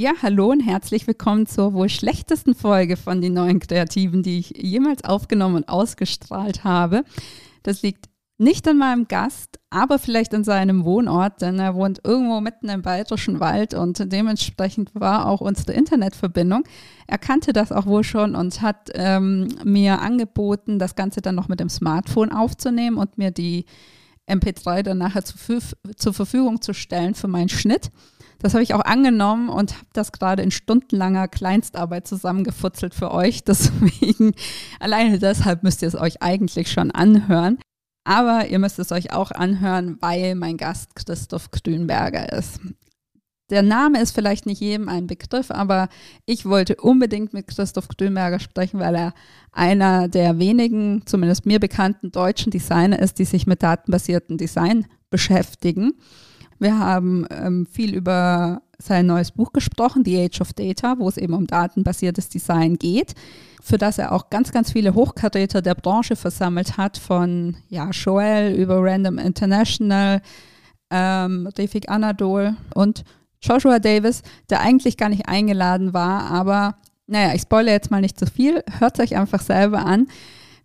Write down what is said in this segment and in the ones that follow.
Ja, hallo und herzlich willkommen zur wohl schlechtesten Folge von den neuen Kreativen, die ich jemals aufgenommen und ausgestrahlt habe. Das liegt nicht an meinem Gast, aber vielleicht an seinem Wohnort, denn er wohnt irgendwo mitten im Bayerischen Wald und dementsprechend war auch unsere Internetverbindung. Er kannte das auch wohl schon und hat ähm, mir angeboten, das Ganze dann noch mit dem Smartphone aufzunehmen und mir die MP3 dann nachher zu, zur Verfügung zu stellen für meinen Schnitt. Das habe ich auch angenommen und habe das gerade in stundenlanger Kleinstarbeit zusammengefutzelt für euch. Deswegen, alleine deshalb müsst ihr es euch eigentlich schon anhören. Aber ihr müsst es euch auch anhören, weil mein Gast Christoph Grünberger ist. Der Name ist vielleicht nicht jedem ein Begriff, aber ich wollte unbedingt mit Christoph Grünberger sprechen, weil er einer der wenigen, zumindest mir bekannten deutschen Designer ist, die sich mit datenbasiertem Design beschäftigen. Wir haben ähm, viel über sein neues Buch gesprochen, The Age of Data, wo es eben um datenbasiertes Design geht, für das er auch ganz, ganz viele Hochkaräter der Branche versammelt hat, von ja, Joel über Random International, ähm, Refik Anadol und Joshua Davis, der eigentlich gar nicht eingeladen war, aber naja, ich spoilere jetzt mal nicht zu viel, hört euch einfach selber an.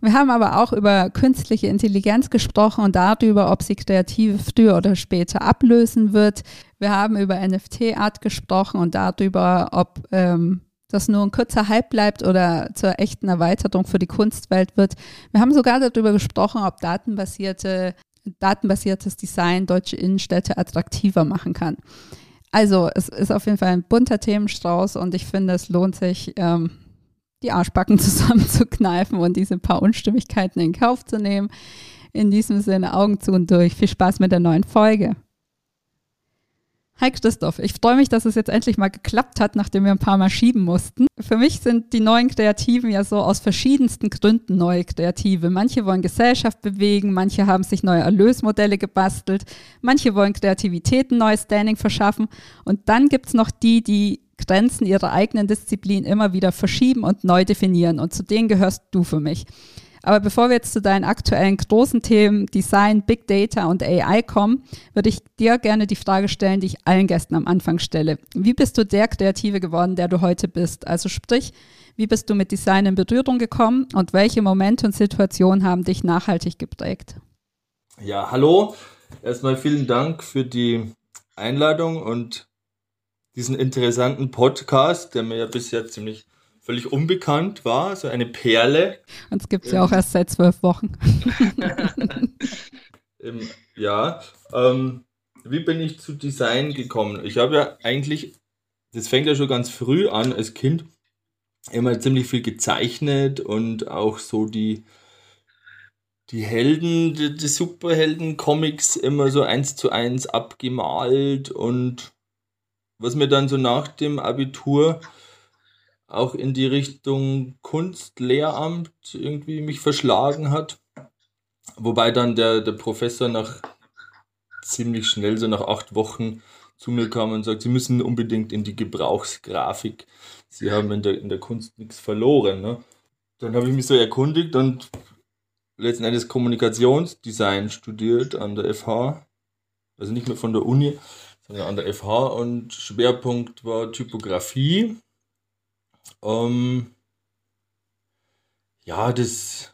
Wir haben aber auch über künstliche Intelligenz gesprochen und darüber, ob sie Kreative früher oder später ablösen wird. Wir haben über NFT-Art gesprochen und darüber, ob ähm, das nur ein kurzer Hype bleibt oder zur echten Erweiterung für die Kunstwelt wird. Wir haben sogar darüber gesprochen, ob datenbasierte, datenbasiertes Design deutsche Innenstädte attraktiver machen kann. Also es ist auf jeden Fall ein bunter Themenstrauß und ich finde, es lohnt sich, ähm, die Arschbacken zusammenzukneifen und diese paar Unstimmigkeiten in Kauf zu nehmen. In diesem Sinne Augen zu und durch. Viel Spaß mit der neuen Folge. Hi Christoph, ich freue mich, dass es jetzt endlich mal geklappt hat, nachdem wir ein paar Mal schieben mussten. Für mich sind die neuen Kreativen ja so aus verschiedensten Gründen neue Kreative. Manche wollen Gesellschaft bewegen, manche haben sich neue Erlösmodelle gebastelt, manche wollen Kreativität ein neues Standing verschaffen und dann gibt es noch die, die Grenzen ihrer eigenen Disziplin immer wieder verschieben und neu definieren. Und zu denen gehörst du für mich. Aber bevor wir jetzt zu deinen aktuellen großen Themen Design, Big Data und AI kommen, würde ich dir gerne die Frage stellen, die ich allen Gästen am Anfang stelle. Wie bist du der Kreative geworden, der du heute bist? Also sprich, wie bist du mit Design in Berührung gekommen und welche Momente und Situationen haben dich nachhaltig geprägt? Ja, hallo. Erstmal vielen Dank für die Einladung und diesen interessanten Podcast, der mir ja bisher ziemlich völlig unbekannt war, so eine Perle. Uns gibt es ja auch erst seit zwölf Wochen. ähm, ja, ähm, wie bin ich zu Design gekommen? Ich habe ja eigentlich, das fängt ja schon ganz früh an, als Kind immer ziemlich viel gezeichnet und auch so die, die Helden, die, die Superhelden-Comics immer so eins zu eins abgemalt und was mir dann so nach dem Abitur auch in die Richtung Kunstlehramt irgendwie mich verschlagen hat. Wobei dann der, der Professor nach ziemlich schnell, so nach acht Wochen, zu mir kam und sagt, Sie müssen unbedingt in die Gebrauchsgrafik. Sie haben in der, in der Kunst nichts verloren. Ne? Dann habe ich mich so erkundigt und letzten Endes Kommunikationsdesign studiert an der FH. Also nicht mehr von der Uni, sondern an der FH und Schwerpunkt war Typografie. Ähm, ja, das,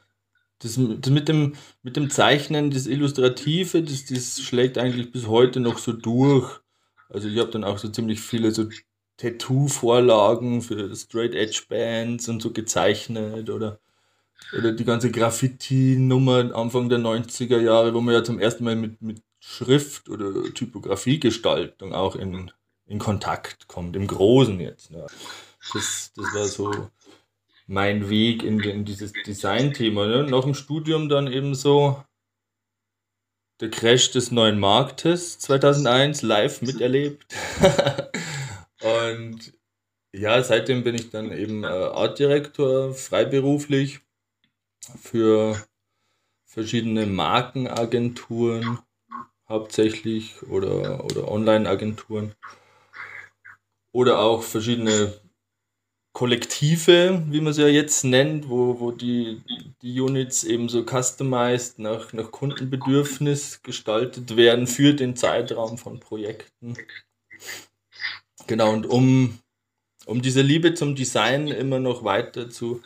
das, das, mit, dem, mit dem Zeichnen, das Illustrative, das, das schlägt eigentlich bis heute noch so durch. Also ich habe dann auch so ziemlich viele so Tattoo-Vorlagen für Straight Edge Bands und so gezeichnet oder, oder die ganze Graffiti-Nummer Anfang der 90er Jahre, wo man ja zum ersten Mal mit, mit Schrift- oder Typografiegestaltung auch in, in Kontakt kommt, im Großen jetzt. Ja. Das, das war so mein Weg in, in dieses Design-Thema. Ne? Nach dem Studium dann eben so, der Crash des neuen Marktes 2001 live miterlebt. und ja, seitdem bin ich dann eben äh, Artdirektor, freiberuflich für verschiedene Markenagenturen hauptsächlich oder, oder Online-Agenturen oder auch verschiedene Kollektive, wie man sie ja jetzt nennt, wo, wo die, die Units eben so customized nach, nach Kundenbedürfnis gestaltet werden für den Zeitraum von Projekten. Genau, und um, um diese Liebe zum Design immer noch weiter zu,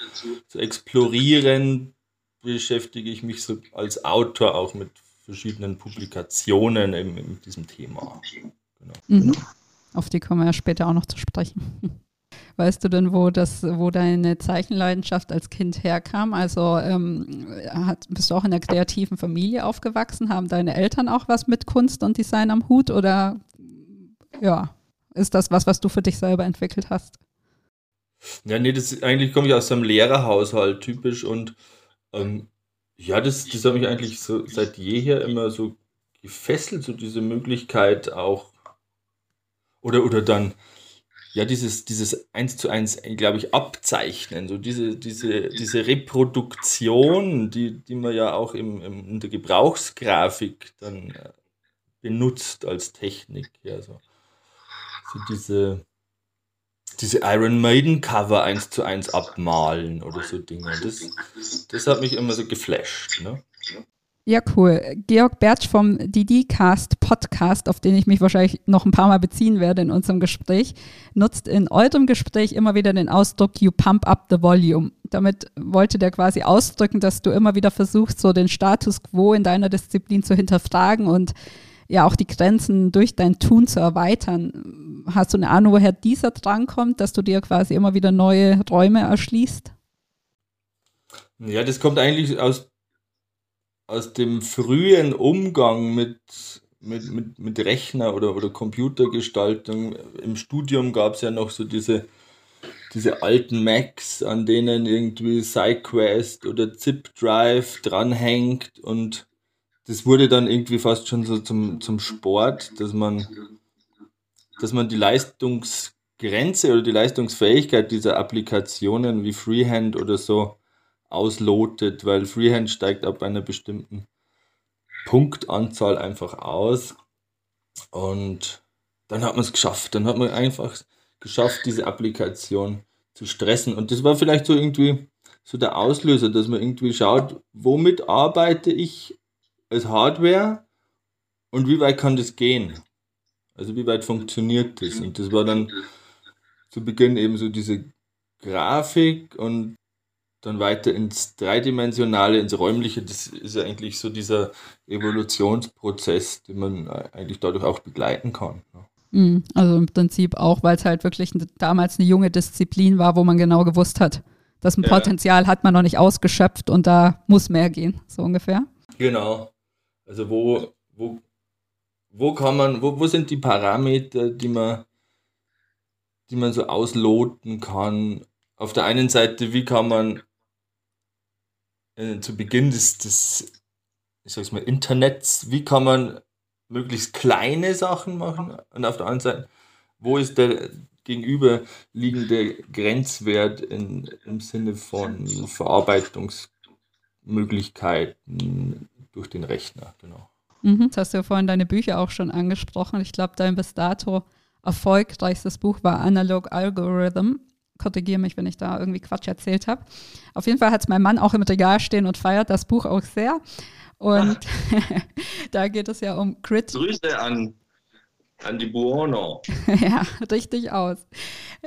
zu explorieren, beschäftige ich mich so als Autor auch mit verschiedenen Publikationen in diesem Thema. Genau. Mhm. Auf die kommen wir ja später auch noch zu sprechen. Weißt du denn, wo das, wo deine Zeichenleidenschaft als Kind herkam? Also ähm, hat, bist du auch in einer kreativen Familie aufgewachsen? Haben deine Eltern auch was mit Kunst und Design am Hut? Oder ja, ist das was, was du für dich selber entwickelt hast? Ja, nee, das eigentlich komme ich aus einem Lehrerhaushalt typisch und ähm, ja, das, das hat mich eigentlich so seit jeher immer so gefesselt, so diese Möglichkeit auch oder, oder dann ja, dieses, dieses eins zu eins, glaube ich, abzeichnen, so diese, diese, diese Reproduktion, die, die man ja auch im, im, in der Gebrauchsgrafik dann äh, benutzt als Technik, ja, so, so diese, diese Iron Maiden Cover eins zu eins abmalen oder so Dinge. Das, das hat mich immer so geflasht, ne? Ja, cool. Georg Bertsch vom DD-Cast Podcast, auf den ich mich wahrscheinlich noch ein paar Mal beziehen werde in unserem Gespräch, nutzt in eurem Gespräch immer wieder den Ausdruck You pump up the volume. Damit wollte der quasi ausdrücken, dass du immer wieder versuchst, so den Status quo in deiner Disziplin zu hinterfragen und ja auch die Grenzen durch dein Tun zu erweitern. Hast du eine Ahnung, woher dieser Drang kommt, dass du dir quasi immer wieder neue Räume erschließt? Ja, das kommt eigentlich aus aus dem frühen Umgang mit, mit, mit, mit Rechner oder, oder Computergestaltung, im Studium gab es ja noch so diese, diese alten Macs, an denen irgendwie SideQuest oder Zip Drive dranhängt und das wurde dann irgendwie fast schon so zum, zum Sport, dass man, dass man die Leistungsgrenze oder die Leistungsfähigkeit dieser Applikationen wie Freehand oder so auslotet, weil Freehand steigt ab einer bestimmten Punktanzahl einfach aus. Und dann hat man es geschafft. Dann hat man einfach geschafft, diese Applikation zu stressen. Und das war vielleicht so irgendwie so der Auslöser, dass man irgendwie schaut, womit arbeite ich als Hardware und wie weit kann das gehen? Also wie weit funktioniert das? Und das war dann zu Beginn eben so diese Grafik und dann weiter ins Dreidimensionale, ins Räumliche. Das ist ja eigentlich so dieser Evolutionsprozess, den man eigentlich dadurch auch begleiten kann. Mhm. Also im Prinzip auch, weil es halt wirklich damals eine junge Disziplin war, wo man genau gewusst hat, dass ein ja. Potenzial hat man noch nicht ausgeschöpft und da muss mehr gehen, so ungefähr. Genau. Also wo, wo, wo kann man, wo, wo sind die Parameter, die man, die man so ausloten kann? Auf der einen Seite, wie kann man äh, zu Beginn des, des ich sag's mal, Internets, wie kann man möglichst kleine Sachen machen und auf der anderen Seite, wo ist der gegenüberliegende Grenzwert in, im Sinne von Verarbeitungsmöglichkeiten durch den Rechner, genau. Mhm, das hast du ja vorhin deine Bücher auch schon angesprochen. Ich glaube, dein bis dato erfolgreichstes Buch war Analog Algorithm korrigiere mich, wenn ich da irgendwie Quatsch erzählt habe. Auf jeden Fall hat es mein Mann auch im Regal stehen und feiert das Buch auch sehr. Und da geht es ja um Grid. Grüße an, an die Buono. ja, richtig aus.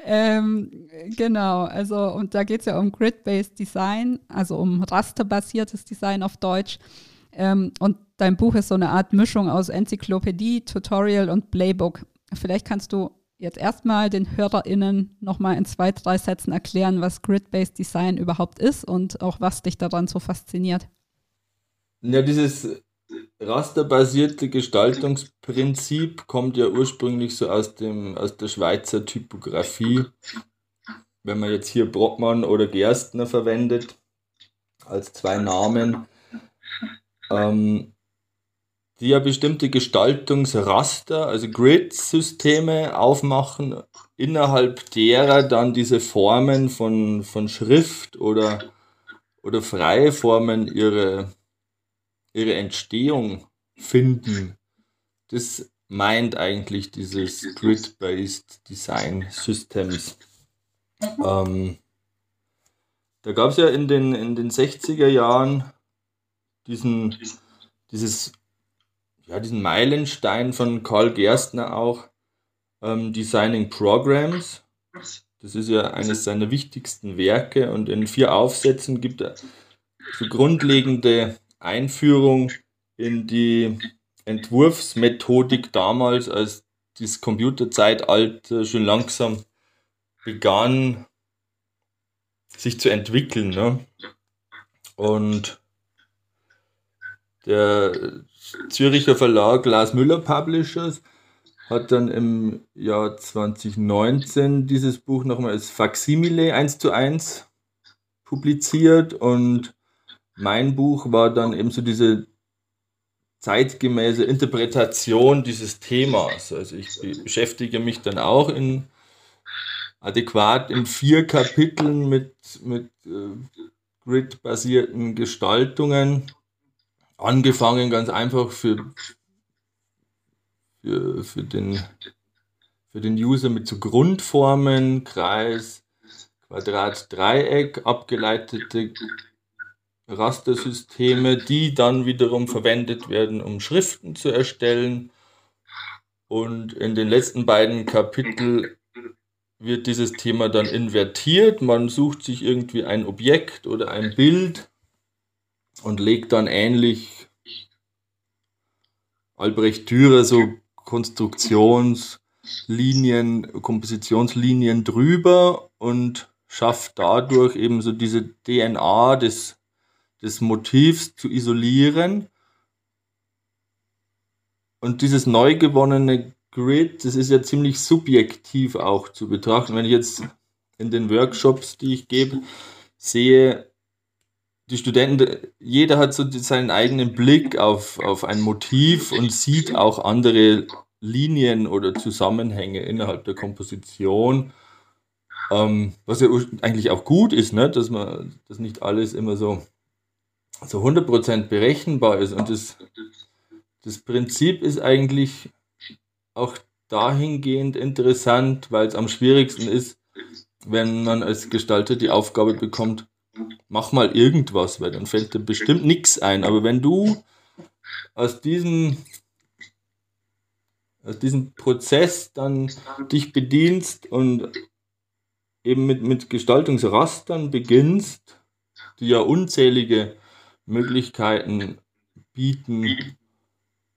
Ähm, genau, also und da geht es ja um Grid-Based Design, also um rasterbasiertes Design auf Deutsch. Ähm, und dein Buch ist so eine Art Mischung aus Enzyklopädie, Tutorial und Playbook. Vielleicht kannst du jetzt erstmal den HörerInnen nochmal in zwei, drei Sätzen erklären, was Grid-Based Design überhaupt ist und auch was dich daran so fasziniert. Ja, dieses rasterbasierte Gestaltungsprinzip kommt ja ursprünglich so aus, dem, aus der Schweizer Typografie. Wenn man jetzt hier Brockmann oder Gerstner verwendet als zwei Namen, ähm, die ja bestimmte Gestaltungsraster, also Grid-Systeme aufmachen, innerhalb derer dann diese Formen von, von Schrift oder, oder freie Formen ihre, ihre Entstehung finden. Das meint eigentlich dieses Grid-Based Design Systems. Ähm, da gab es ja in den, in den 60er Jahren diesen, dieses, ja, diesen Meilenstein von Karl Gerstner auch, ähm, Designing Programs. Das ist ja eines seiner wichtigsten Werke und in vier Aufsätzen gibt er so grundlegende Einführung in die Entwurfsmethodik damals, als das Computerzeitalter schon langsam begann, sich zu entwickeln. Ne? Und der Züricher Verlag Glas Müller Publishers hat dann im Jahr 2019 dieses Buch nochmal als Faximile 1 zu 1 publiziert und mein Buch war dann eben so diese zeitgemäße Interpretation dieses Themas. Also ich beschäftige mich dann auch in adäquat in vier Kapiteln mit, mit äh, Grid-basierten Gestaltungen. Angefangen ganz einfach für, für, für, den, für den User mit so Grundformen, Kreis, Quadrat, Dreieck, abgeleitete Rastersysteme, die dann wiederum verwendet werden, um Schriften zu erstellen. Und in den letzten beiden Kapiteln wird dieses Thema dann invertiert. Man sucht sich irgendwie ein Objekt oder ein Bild und legt dann ähnlich Albrecht Dürer so Konstruktionslinien, Kompositionslinien drüber und schafft dadurch eben so diese DNA des des Motivs zu isolieren. Und dieses neu gewonnene Grid, das ist ja ziemlich subjektiv auch zu betrachten. Wenn ich jetzt in den Workshops, die ich gebe, sehe, die Studenten, jeder hat so seinen eigenen Blick auf, auf ein Motiv und sieht auch andere Linien oder Zusammenhänge innerhalb der Komposition. Ähm, was ja eigentlich auch gut ist, ne? dass man dass nicht alles immer so so 100% berechenbar ist. Und das, das Prinzip ist eigentlich auch dahingehend interessant, weil es am schwierigsten ist, wenn man als Gestalter die Aufgabe bekommt, mach mal irgendwas, weil dann fällt dir bestimmt nichts ein. Aber wenn du aus diesem, aus diesem Prozess dann dich bedienst und eben mit, mit Gestaltungsrastern beginnst, die ja unzählige Möglichkeiten bieten,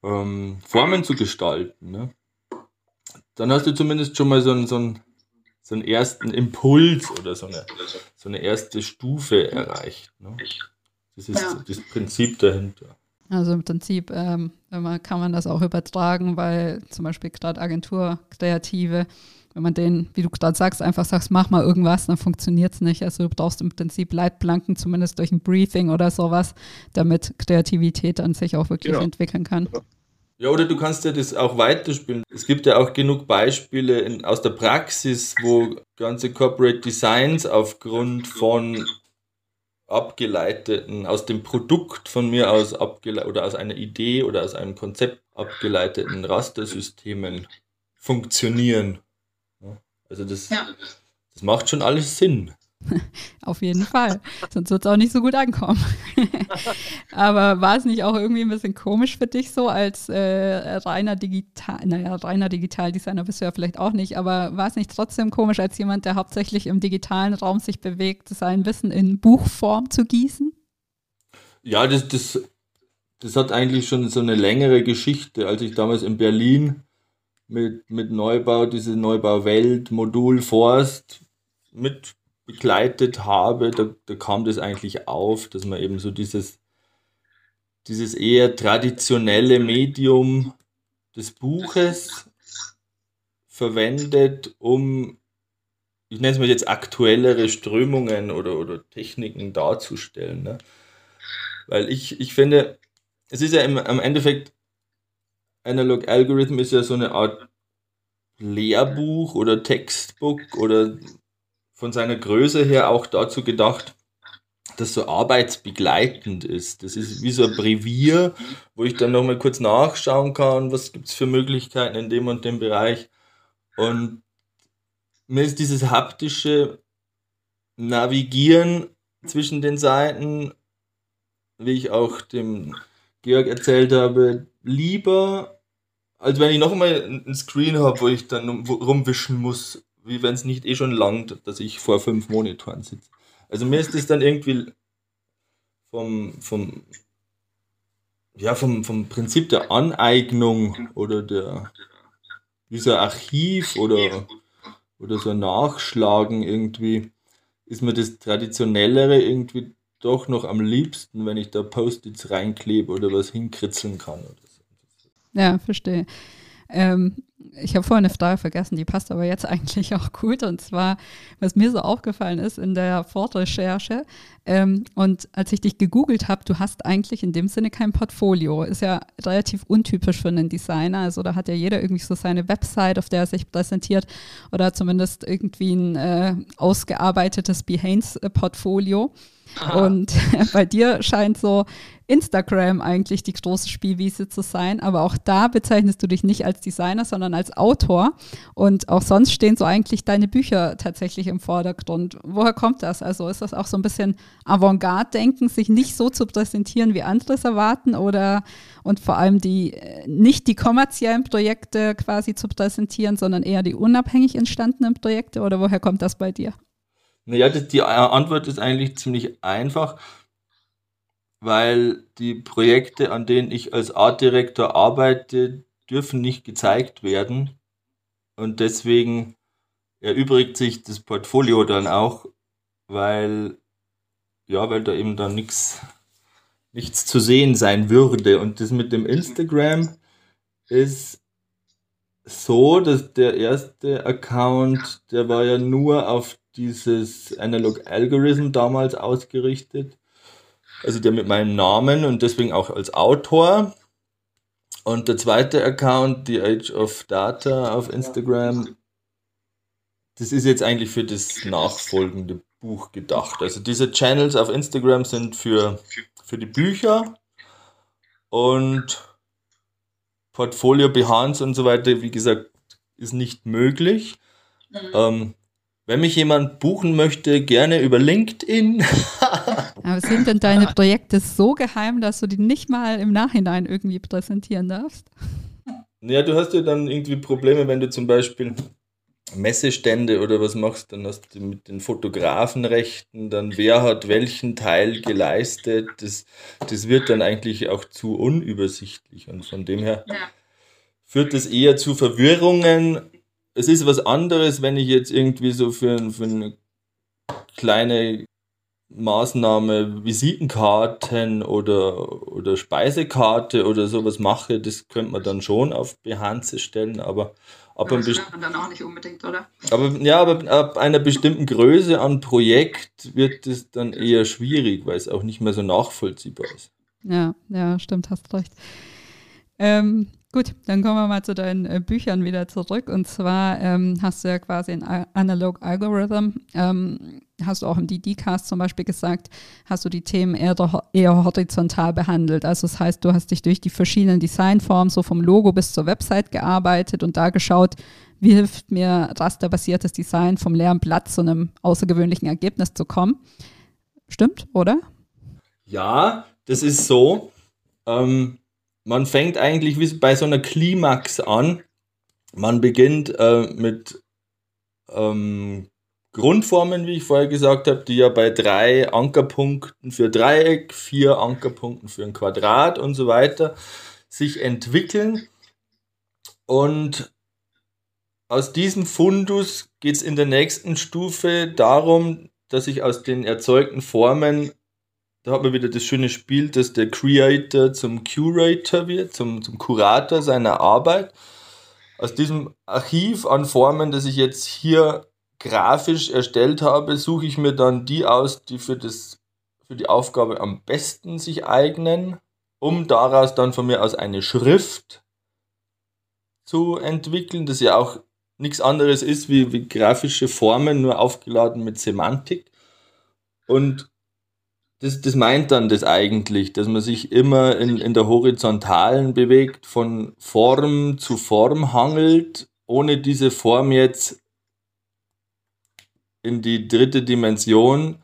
ähm, Formen zu gestalten, ne? dann hast du zumindest schon mal so einen, so einen, so einen ersten Impuls oder so eine, so eine erste Stufe erreicht. Ne? Das ist ja. das Prinzip dahinter. Also im Prinzip ähm, kann man das auch übertragen, weil zum Beispiel gerade Agenturkreative wenn man den, wie du gerade sagst, einfach sagst, mach mal irgendwas, dann funktioniert es nicht. Also du brauchst im Prinzip Leitplanken, zumindest durch ein Briefing oder sowas, damit Kreativität an sich auch wirklich genau. entwickeln kann. Ja, oder du kannst ja das auch weiterspielen. Es gibt ja auch genug Beispiele in, aus der Praxis, wo ganze Corporate Designs aufgrund von abgeleiteten, aus dem Produkt von mir aus abgeleiteten oder aus einer Idee oder aus einem Konzept abgeleiteten Rastersystemen funktionieren. Also das, ja. das macht schon alles Sinn. Auf jeden Fall. Sonst wird es auch nicht so gut ankommen. Aber war es nicht auch irgendwie ein bisschen komisch für dich so als äh, reiner Digital, naja, reiner Digitaldesigner bist du ja vielleicht auch nicht, aber war es nicht trotzdem komisch, als jemand, der hauptsächlich im digitalen Raum sich bewegt, sein Wissen in Buchform zu gießen? Ja, das, das, das hat eigentlich schon so eine längere Geschichte. Als ich damals in Berlin mit, mit Neubau, diese Neubauwelt, Modul Forst mit begleitet habe, da, da kam das eigentlich auf, dass man eben so dieses, dieses eher traditionelle Medium des Buches verwendet, um, ich nenne es mal jetzt aktuellere Strömungen oder, oder Techniken darzustellen. Ne? Weil ich, ich finde, es ist ja im, im Endeffekt Analog Algorithm ist ja so eine Art Lehrbuch oder Textbook oder von seiner Größe her auch dazu gedacht, das so arbeitsbegleitend ist. Das ist wie so ein Brevier, wo ich dann nochmal kurz nachschauen kann, was gibt es für Möglichkeiten in dem und dem Bereich. Und mir ist dieses haptische Navigieren zwischen den Seiten, wie ich auch dem Georg erzählt habe, lieber, als wenn ich nochmal ein Screen habe, wo ich dann rumwischen muss, wie wenn es nicht eh schon langt, dass ich vor fünf Monitoren sitze. Also mir ist das dann irgendwie vom, vom, ja, vom, vom Prinzip der Aneignung oder der, dieser Archiv oder, oder so Nachschlagen irgendwie, ist mir das Traditionellere irgendwie doch noch am liebsten, wenn ich da Post-its reinklebe oder was hinkritzeln kann. Oder so. Ja, verstehe. Ähm, ich habe vorhin eine Frage vergessen, die passt aber jetzt eigentlich auch gut. Und zwar, was mir so aufgefallen ist in der Fortrecherche ähm, und als ich dich gegoogelt habe, du hast eigentlich in dem Sinne kein Portfolio. Ist ja relativ untypisch für einen Designer. Also da hat ja jeder irgendwie so seine Website, auf der er sich präsentiert oder zumindest irgendwie ein äh, ausgearbeitetes Behance-Portfolio. Und bei dir scheint so Instagram eigentlich die große Spielwiese zu sein, aber auch da bezeichnest du dich nicht als Designer, sondern als Autor und auch sonst stehen so eigentlich deine Bücher tatsächlich im Vordergrund. Woher kommt das? Also ist das auch so ein bisschen Avantgarde-Denken, sich nicht so zu präsentieren, wie andere es erwarten oder und vor allem die nicht die kommerziellen Projekte quasi zu präsentieren, sondern eher die unabhängig entstandenen Projekte oder woher kommt das bei dir? Naja, die Antwort ist eigentlich ziemlich einfach weil die Projekte, an denen ich als Artdirektor arbeite, dürfen nicht gezeigt werden. Und deswegen erübrigt sich das Portfolio dann auch, weil, ja, weil da eben dann nichts nichts zu sehen sein würde. Und das mit dem Instagram ist so, dass der erste Account, der war ja nur auf dieses Analog Algorithm damals ausgerichtet also der mit meinem Namen und deswegen auch als Autor. Und der zweite Account, The Age of Data auf Instagram, das ist jetzt eigentlich für das nachfolgende Buch gedacht. Also diese Channels auf Instagram sind für, für die Bücher und Portfolio Behance und so weiter, wie gesagt, ist nicht möglich. Mhm. Ähm, wenn mich jemand buchen möchte, gerne über LinkedIn. Aber sind denn deine Projekte so geheim, dass du die nicht mal im Nachhinein irgendwie präsentieren darfst? Ja, du hast ja dann irgendwie Probleme, wenn du zum Beispiel Messestände oder was machst, dann hast du mit den Fotografenrechten, dann wer hat welchen Teil geleistet, das, das wird dann eigentlich auch zu unübersichtlich und von dem her ja. führt das eher zu Verwirrungen es ist was anderes, wenn ich jetzt irgendwie so für, für eine kleine Maßnahme Visitenkarten oder, oder Speisekarte oder sowas mache, das könnte man dann schon auf Behance stellen, aber ab das man dann auch nicht unbedingt, oder? Aber ja, aber ab einer bestimmten Größe an Projekt wird es dann eher schwierig, weil es auch nicht mehr so nachvollziehbar ist. Ja, ja, stimmt, hast recht. Ähm, Gut, dann kommen wir mal zu deinen äh, Büchern wieder zurück. Und zwar ähm, hast du ja quasi ein Analog Algorithm, ähm, hast du auch im DD-Cast zum Beispiel gesagt, hast du die Themen eher, eher horizontal behandelt. Also das heißt, du hast dich durch die verschiedenen Designformen, so vom Logo bis zur Website gearbeitet und da geschaut, wie hilft mir rasterbasiertes Design vom leeren Blatt zu einem außergewöhnlichen Ergebnis zu kommen. Stimmt, oder? Ja, das ist so. Ähm, man fängt eigentlich wie bei so einer Klimax an. Man beginnt äh, mit ähm, Grundformen, wie ich vorher gesagt habe, die ja bei drei Ankerpunkten für Dreieck, vier Ankerpunkten für ein Quadrat und so weiter sich entwickeln. Und aus diesem Fundus geht es in der nächsten Stufe darum, dass ich aus den erzeugten Formen da hat man wieder das schöne Spiel, dass der Creator zum Curator wird, zum, zum Kurator seiner Arbeit. Aus diesem Archiv an Formen, das ich jetzt hier grafisch erstellt habe, suche ich mir dann die aus, die für, das, für die Aufgabe am besten sich eignen, um daraus dann von mir aus eine Schrift zu entwickeln, das ja auch nichts anderes ist wie, wie grafische Formen, nur aufgeladen mit Semantik. Und das, das meint dann das eigentlich, dass man sich immer in, in der Horizontalen bewegt, von Form zu Form hangelt, ohne diese Form jetzt in die dritte Dimension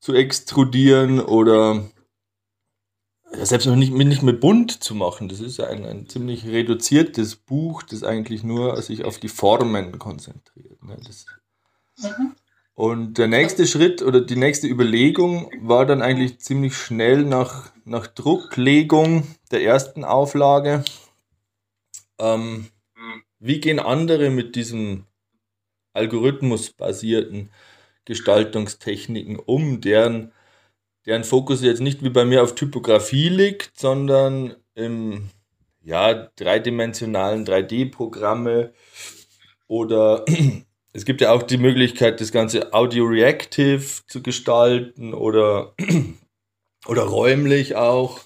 zu extrudieren oder selbst noch nicht, nicht mehr bunt zu machen. Das ist ein, ein ziemlich reduziertes Buch, das eigentlich nur sich auf die Formen konzentriert. Ne? Das, mhm. Und der nächste Schritt oder die nächste Überlegung war dann eigentlich ziemlich schnell nach, nach Drucklegung der ersten Auflage. Ähm, wie gehen andere mit diesen algorithmusbasierten Gestaltungstechniken um, deren, deren Fokus jetzt nicht wie bei mir auf Typografie liegt, sondern im ja, dreidimensionalen 3D-Programme oder es gibt ja auch die Möglichkeit, das Ganze audio-reactive zu gestalten oder, oder räumlich auch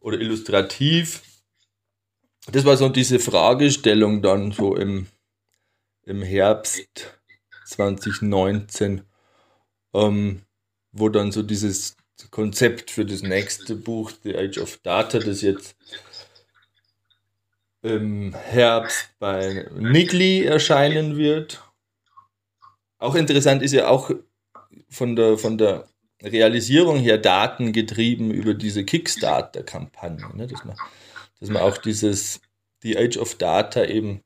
oder illustrativ. Das war so diese Fragestellung dann so im, im Herbst 2019, ähm, wo dann so dieses Konzept für das nächste Buch, The Age of Data, das jetzt im Herbst bei Nigli erscheinen wird auch interessant ist ja auch von der, von der Realisierung her datengetrieben über diese Kickstarter-Kampagne, ne? dass, man, dass man auch dieses The Age of Data eben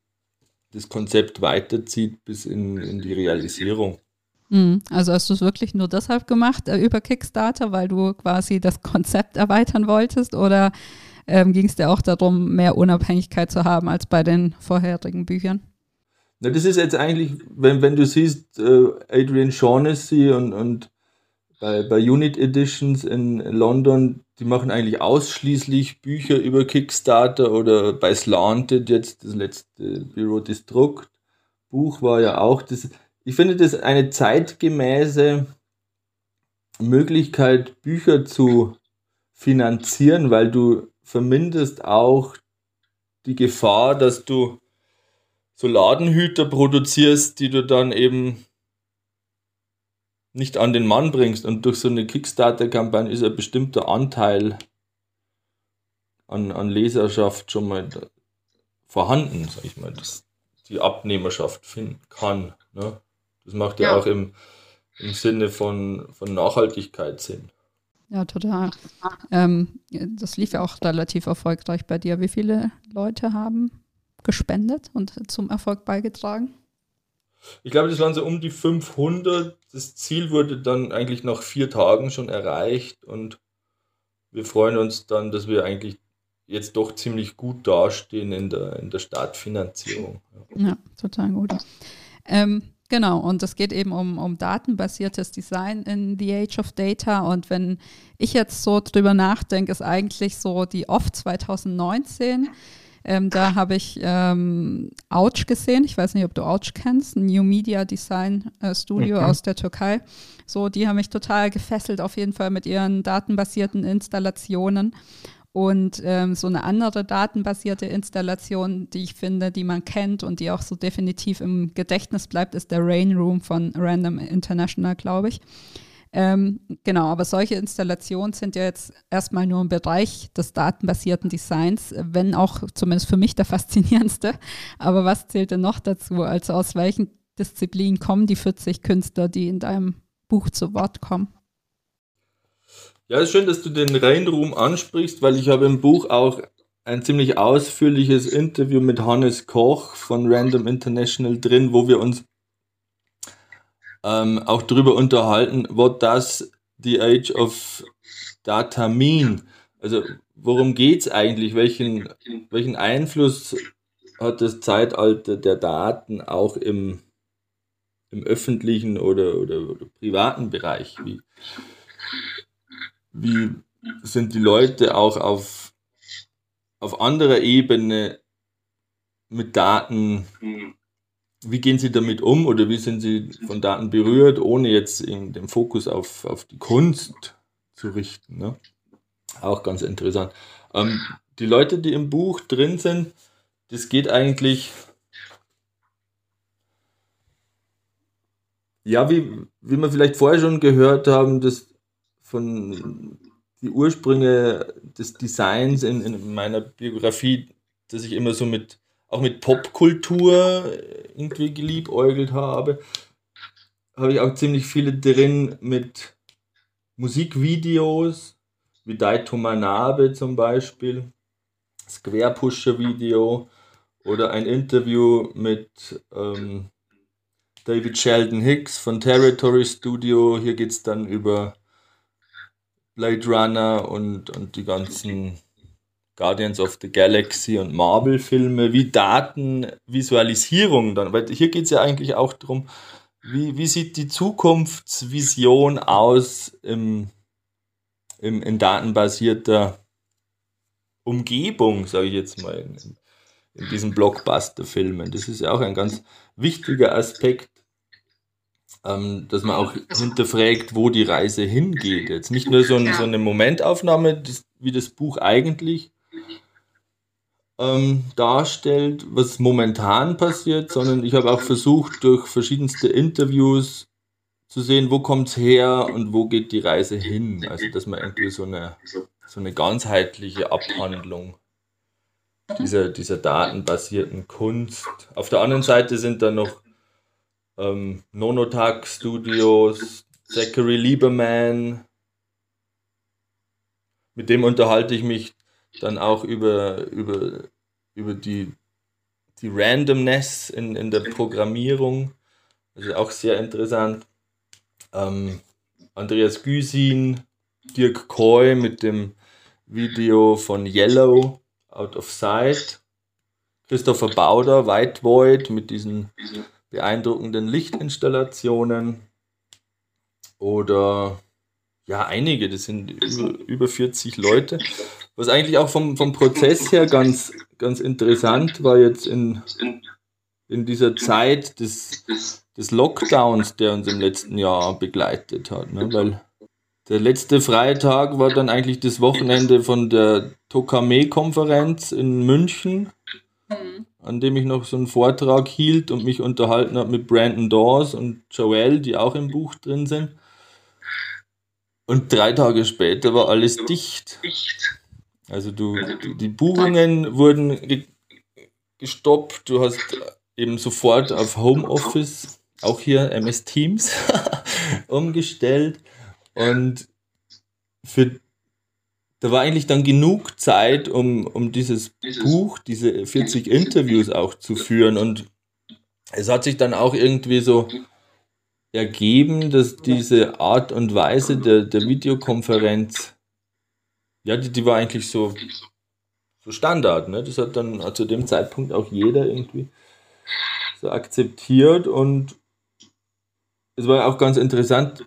das Konzept weiterzieht bis in, in die Realisierung. Mhm. Also hast du es wirklich nur deshalb gemacht äh, über Kickstarter, weil du quasi das Konzept erweitern wolltest oder ähm, ging es dir auch darum, mehr Unabhängigkeit zu haben als bei den vorherigen Büchern? Na, das ist jetzt eigentlich, wenn, wenn du siehst, äh, Adrian Shaughnessy und, und bei, bei Unit Editions in London, die machen eigentlich ausschließlich Bücher über Kickstarter oder bei Slanted jetzt das letzte Büro des Druckt Buch war ja auch das. Ich finde das eine zeitgemäße Möglichkeit, Bücher zu finanzieren, weil du vermindest auch die Gefahr, dass du so Ladenhüter produzierst, die du dann eben nicht an den Mann bringst. Und durch so eine Kickstarter-Kampagne ist ein bestimmter Anteil an, an Leserschaft schon mal vorhanden, sag ich mal, dass die Abnehmerschaft finden kann. Ne? Das macht ja, ja auch im, im Sinne von, von Nachhaltigkeit Sinn. Ja, total. Ähm, das lief ja auch relativ erfolgreich bei dir. Wie viele Leute haben gespendet und zum Erfolg beigetragen? Ich glaube, das waren so um die 500. Das Ziel wurde dann eigentlich nach vier Tagen schon erreicht und wir freuen uns dann, dass wir eigentlich jetzt doch ziemlich gut dastehen in der, in der Startfinanzierung. Ja, total gut. Ähm, genau, und es geht eben um, um datenbasiertes Design in the Age of Data. Und wenn ich jetzt so drüber nachdenke, ist eigentlich so die OFF 2019 ähm, da habe ich ähm, Ouch gesehen. Ich weiß nicht, ob du Ouch kennst, ein New Media Design äh, Studio okay. aus der Türkei. So, die haben mich total gefesselt, auf jeden Fall mit ihren datenbasierten Installationen. Und ähm, so eine andere datenbasierte Installation, die ich finde, die man kennt und die auch so definitiv im Gedächtnis bleibt, ist der Rain Room von Random International, glaube ich. Ähm, genau, aber solche Installationen sind ja jetzt erstmal nur im Bereich des datenbasierten Designs, wenn auch zumindest für mich der faszinierendste. Aber was zählt denn noch dazu? Also aus welchen Disziplinen kommen die 40 Künstler, die in deinem Buch zu Wort kommen? Ja, es ist schön, dass du den Reinruhm ansprichst, weil ich habe im Buch auch ein ziemlich ausführliches Interview mit Hannes Koch von Random International drin, wo wir uns ähm, auch darüber unterhalten, what does the age of data mean? Also worum geht es eigentlich? Welchen, welchen Einfluss hat das Zeitalter der Daten auch im, im öffentlichen oder, oder, oder privaten Bereich? Wie, wie sind die Leute auch auf, auf anderer Ebene mit Daten wie gehen Sie damit um oder wie sind Sie von Daten berührt, ohne jetzt den Fokus auf, auf die Kunst zu richten? Ne? Auch ganz interessant. Ähm, die Leute, die im Buch drin sind, das geht eigentlich, ja, wie, wie wir vielleicht vorher schon gehört haben, das von die Ursprünge des Designs in, in meiner Biografie, dass ich immer so mit, auch mit Popkultur irgendwie geliebäugelt habe, habe ich auch ziemlich viele drin mit Musikvideos, wie Daito Manabe zum Beispiel, Square Pusher Video oder ein Interview mit ähm, David Sheldon Hicks von Territory Studio. Hier geht es dann über Blade Runner und, und die ganzen Guardians of the Galaxy und Marvel-Filme, wie Datenvisualisierung dann, weil hier geht es ja eigentlich auch darum, wie, wie sieht die Zukunftsvision aus im, im, in datenbasierter Umgebung, sage ich jetzt mal, in, in diesen Blockbuster-Filmen. Das ist ja auch ein ganz wichtiger Aspekt, ähm, dass man auch hinterfragt, wo die Reise hingeht. Jetzt nicht nur so, ein, so eine Momentaufnahme, das, wie das Buch eigentlich ähm, darstellt, was momentan passiert, sondern ich habe auch versucht, durch verschiedenste Interviews zu sehen, wo kommt es her und wo geht die Reise hin. Also, dass man irgendwie so eine, so eine ganzheitliche Abhandlung dieser, dieser datenbasierten Kunst. Auf der anderen Seite sind da noch ähm, Nonotag Studios, Zachary Lieberman. Mit dem unterhalte ich mich dann auch über, über, über die, die Randomness in, in der Programmierung. Also auch sehr interessant. Ähm, Andreas Güsin, Dirk Koy mit dem Video von Yellow, Out of Sight. Christopher Bauder, White Void mit diesen beeindruckenden Lichtinstallationen. Oder ja, einige, das sind über, über 40 Leute. Was eigentlich auch vom, vom Prozess her ganz, ganz interessant war jetzt in, in dieser Zeit des, des Lockdowns, der uns im letzten Jahr begleitet hat. Ne? Weil der letzte Freitag war dann eigentlich das Wochenende von der Tokame-Konferenz in München, mhm. an dem ich noch so einen Vortrag hielt und mich unterhalten habe mit Brandon Dawes und Joel, die auch im Buch drin sind. Und drei Tage später war alles dicht. Also du, die Buchungen wurden ge gestoppt, du hast eben sofort auf Homeoffice, auch hier MS Teams, umgestellt. Und für, da war eigentlich dann genug Zeit, um, um dieses Buch, diese 40 Interviews auch zu führen. Und es hat sich dann auch irgendwie so ergeben, dass diese Art und Weise der, der Videokonferenz ja, die, die war eigentlich so, so Standard. Ne? Das hat dann zu dem Zeitpunkt auch jeder irgendwie so akzeptiert und es war auch ganz interessant.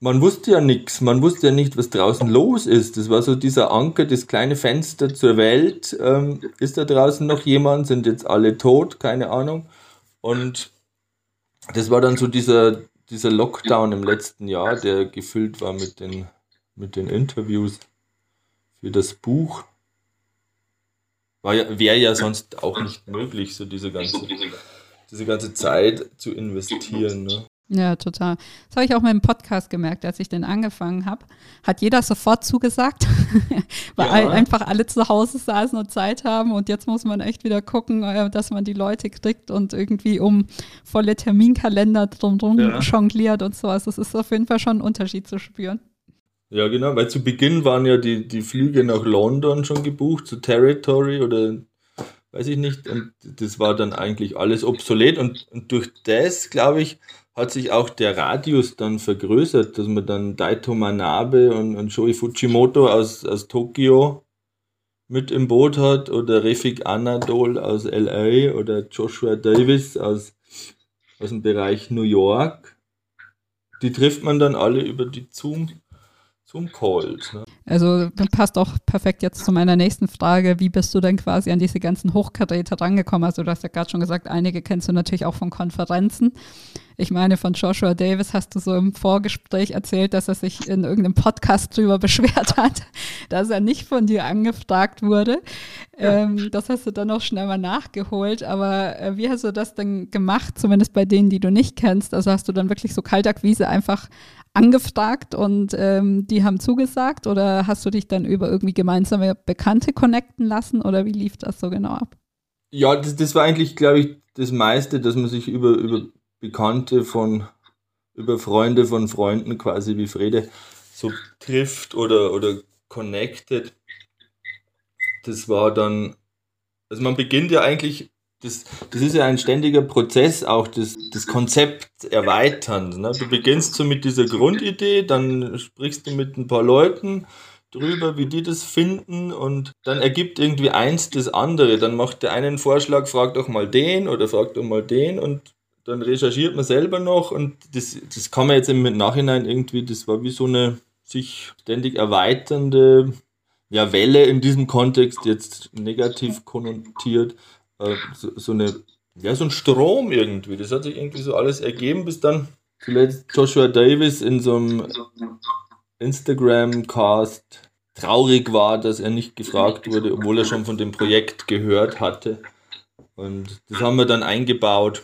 Man wusste ja nichts, man wusste ja nicht, was draußen los ist. Das war so dieser Anker, das kleine Fenster zur Welt. Ähm, ist da draußen noch jemand? Sind jetzt alle tot? Keine Ahnung. Und das war dann so dieser, dieser Lockdown im letzten Jahr, der gefüllt war mit den, mit den Interviews für das Buch. ja, wäre ja sonst auch nicht möglich, so diese ganze, diese ganze Zeit zu investieren. Ne? Ja, total. Das habe ich auch mit dem Podcast gemerkt, als ich den angefangen habe. Hat jeder sofort zugesagt, weil ja. einfach alle zu Hause saßen und Zeit haben. Und jetzt muss man echt wieder gucken, äh, dass man die Leute kriegt und irgendwie um volle Terminkalender drumherum ja. jongliert und sowas. Das ist auf jeden Fall schon ein Unterschied zu spüren. Ja, genau, weil zu Beginn waren ja die, die Flüge nach London schon gebucht, zu Territory oder weiß ich nicht. Und das war dann eigentlich alles obsolet. Und, und durch das, glaube ich, hat sich auch der Radius dann vergrößert, dass man dann Daito Manabe und, und Shoei Fujimoto aus, aus Tokio mit im Boot hat oder Refik Anadol aus LA oder Joshua Davis aus, aus dem Bereich New York. Die trifft man dann alle über die Zoom zum Cold. Ne? Also passt auch perfekt jetzt zu meiner nächsten Frage. Wie bist du denn quasi an diese ganzen Hochkaräter rangekommen? Also du hast ja gerade schon gesagt, einige kennst du natürlich auch von Konferenzen. Ich meine, von Joshua Davis hast du so im Vorgespräch erzählt, dass er sich in irgendeinem Podcast drüber beschwert hat, dass er nicht von dir angefragt wurde. Ja. Ähm, das hast du dann auch schnell mal nachgeholt. Aber äh, wie hast du das denn gemacht, zumindest bei denen, die du nicht kennst? Also hast du dann wirklich so Kaltakquise einfach angefragt und ähm, die haben zugesagt oder hast du dich dann über irgendwie gemeinsame Bekannte connecten lassen oder wie lief das so genau ab? Ja, das, das war eigentlich, glaube ich, das meiste, dass man sich über, über Bekannte von, über Freunde von Freunden quasi wie Frede so trifft oder, oder connected. Das war dann, also man beginnt ja eigentlich das, das ist ja ein ständiger Prozess, auch das, das Konzept erweitern. Ne? Du beginnst so mit dieser Grundidee, dann sprichst du mit ein paar Leuten drüber, wie die das finden und dann ergibt irgendwie eins das andere. Dann macht der einen Vorschlag, frag doch mal den oder frag doch mal den und dann recherchiert man selber noch und das, das kann man jetzt im Nachhinein irgendwie, das war wie so eine sich ständig erweiternde ja, Welle in diesem Kontext jetzt negativ konnotiert äh, so, so, eine, ja, so ein Strom irgendwie. Das hat sich irgendwie so alles ergeben, bis dann zuletzt Joshua Davis in so einem Instagram-Cast traurig war, dass er nicht gefragt wurde, obwohl er schon von dem Projekt gehört hatte. Und das haben wir dann eingebaut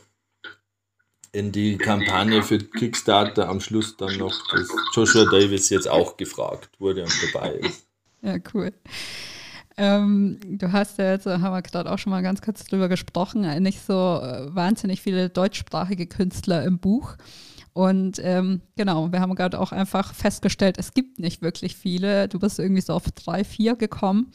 in die Kampagne für Kickstarter am Schluss dann noch, dass Joshua Davis jetzt auch gefragt wurde und dabei ist. Ja, cool. Ähm, du hast ja jetzt, haben wir gerade auch schon mal ganz kurz drüber gesprochen, äh, nicht so äh, wahnsinnig viele deutschsprachige Künstler im Buch. Und ähm, genau, wir haben gerade auch einfach festgestellt, es gibt nicht wirklich viele. Du bist irgendwie so auf drei, vier gekommen.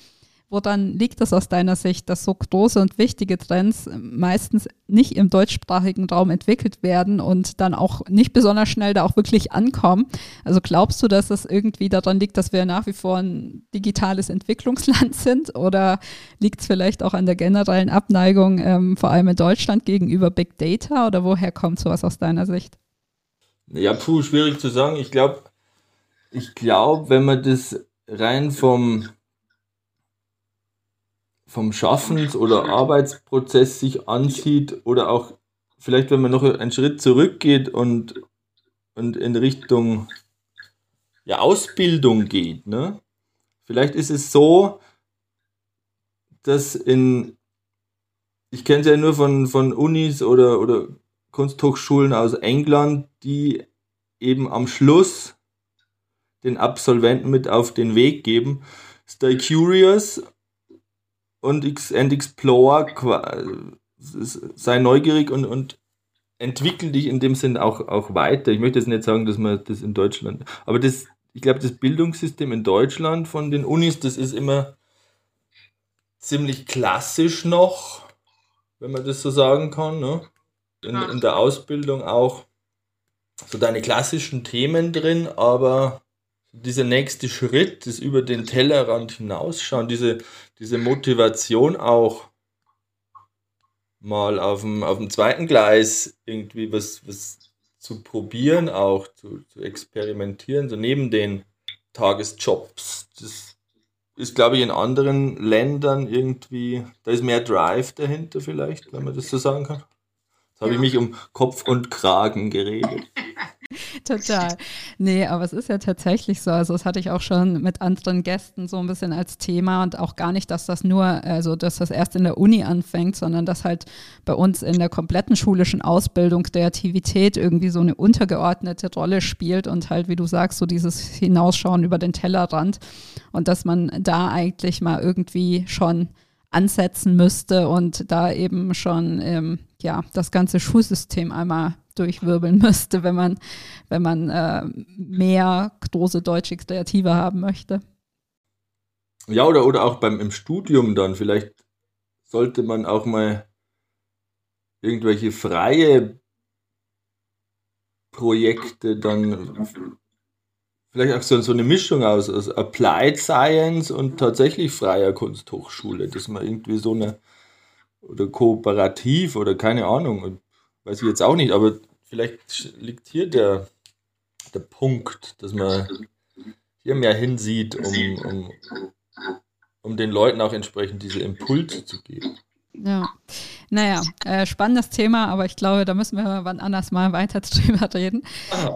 Woran liegt es aus deiner Sicht, dass so große und wichtige Trends meistens nicht im deutschsprachigen Raum entwickelt werden und dann auch nicht besonders schnell da auch wirklich ankommen? Also glaubst du, dass es irgendwie daran liegt, dass wir nach wie vor ein digitales Entwicklungsland sind oder liegt es vielleicht auch an der generellen Abneigung, ähm, vor allem in Deutschland gegenüber Big Data oder woher kommt sowas aus deiner Sicht? Ja, puh, schwierig zu sagen. Ich glaube, ich glaube, wenn man das rein vom vom Schaffens- oder Arbeitsprozess sich ansieht oder auch vielleicht, wenn man noch einen Schritt zurückgeht und, und in Richtung ja, Ausbildung geht. Ne? Vielleicht ist es so, dass in, ich kenne es ja nur von, von Unis oder, oder Kunsthochschulen aus England, die eben am Schluss den Absolventen mit auf den Weg geben. Stay curious und, and explore, sei neugierig und, und entwickel dich in dem Sinn auch, auch weiter. Ich möchte jetzt nicht sagen, dass man das in Deutschland, aber das, ich glaube, das Bildungssystem in Deutschland von den Unis, das ist immer ziemlich klassisch noch, wenn man das so sagen kann. Ne? In, in der Ausbildung auch so deine klassischen Themen drin, aber dieser nächste Schritt, das über den Tellerrand hinausschauen, diese, diese Motivation auch mal auf dem, auf dem zweiten Gleis irgendwie was, was zu probieren, auch zu, zu experimentieren, so neben den Tagesjobs. Das ist, glaube ich, in anderen Ländern irgendwie, da ist mehr Drive dahinter vielleicht, wenn man das so sagen kann. Jetzt habe ja. ich mich um Kopf und Kragen geredet. Total. Nee, aber es ist ja tatsächlich so. Also, das hatte ich auch schon mit anderen Gästen so ein bisschen als Thema und auch gar nicht, dass das nur, also, dass das erst in der Uni anfängt, sondern dass halt bei uns in der kompletten schulischen Ausbildung Kreativität irgendwie so eine untergeordnete Rolle spielt und halt, wie du sagst, so dieses Hinausschauen über den Tellerrand und dass man da eigentlich mal irgendwie schon ansetzen müsste und da eben schon ähm, ja das ganze Schulsystem einmal durchwirbeln müsste, wenn man, wenn man äh, mehr große deutsche Kreative haben möchte. Ja, oder, oder auch beim im Studium dann. Vielleicht sollte man auch mal irgendwelche freie Projekte dann vielleicht auch so, so eine Mischung aus, aus Applied Science und tatsächlich freier Kunsthochschule, dass man irgendwie so eine oder kooperativ oder keine Ahnung, weiß ich jetzt auch nicht, aber vielleicht liegt hier der, der Punkt, dass man hier mehr hinsieht, um, um, um den Leuten auch entsprechend diese Impulse zu geben. Ja. Naja, äh, spannendes Thema, aber ich glaube, da müssen wir wann anders mal weiter drüber reden.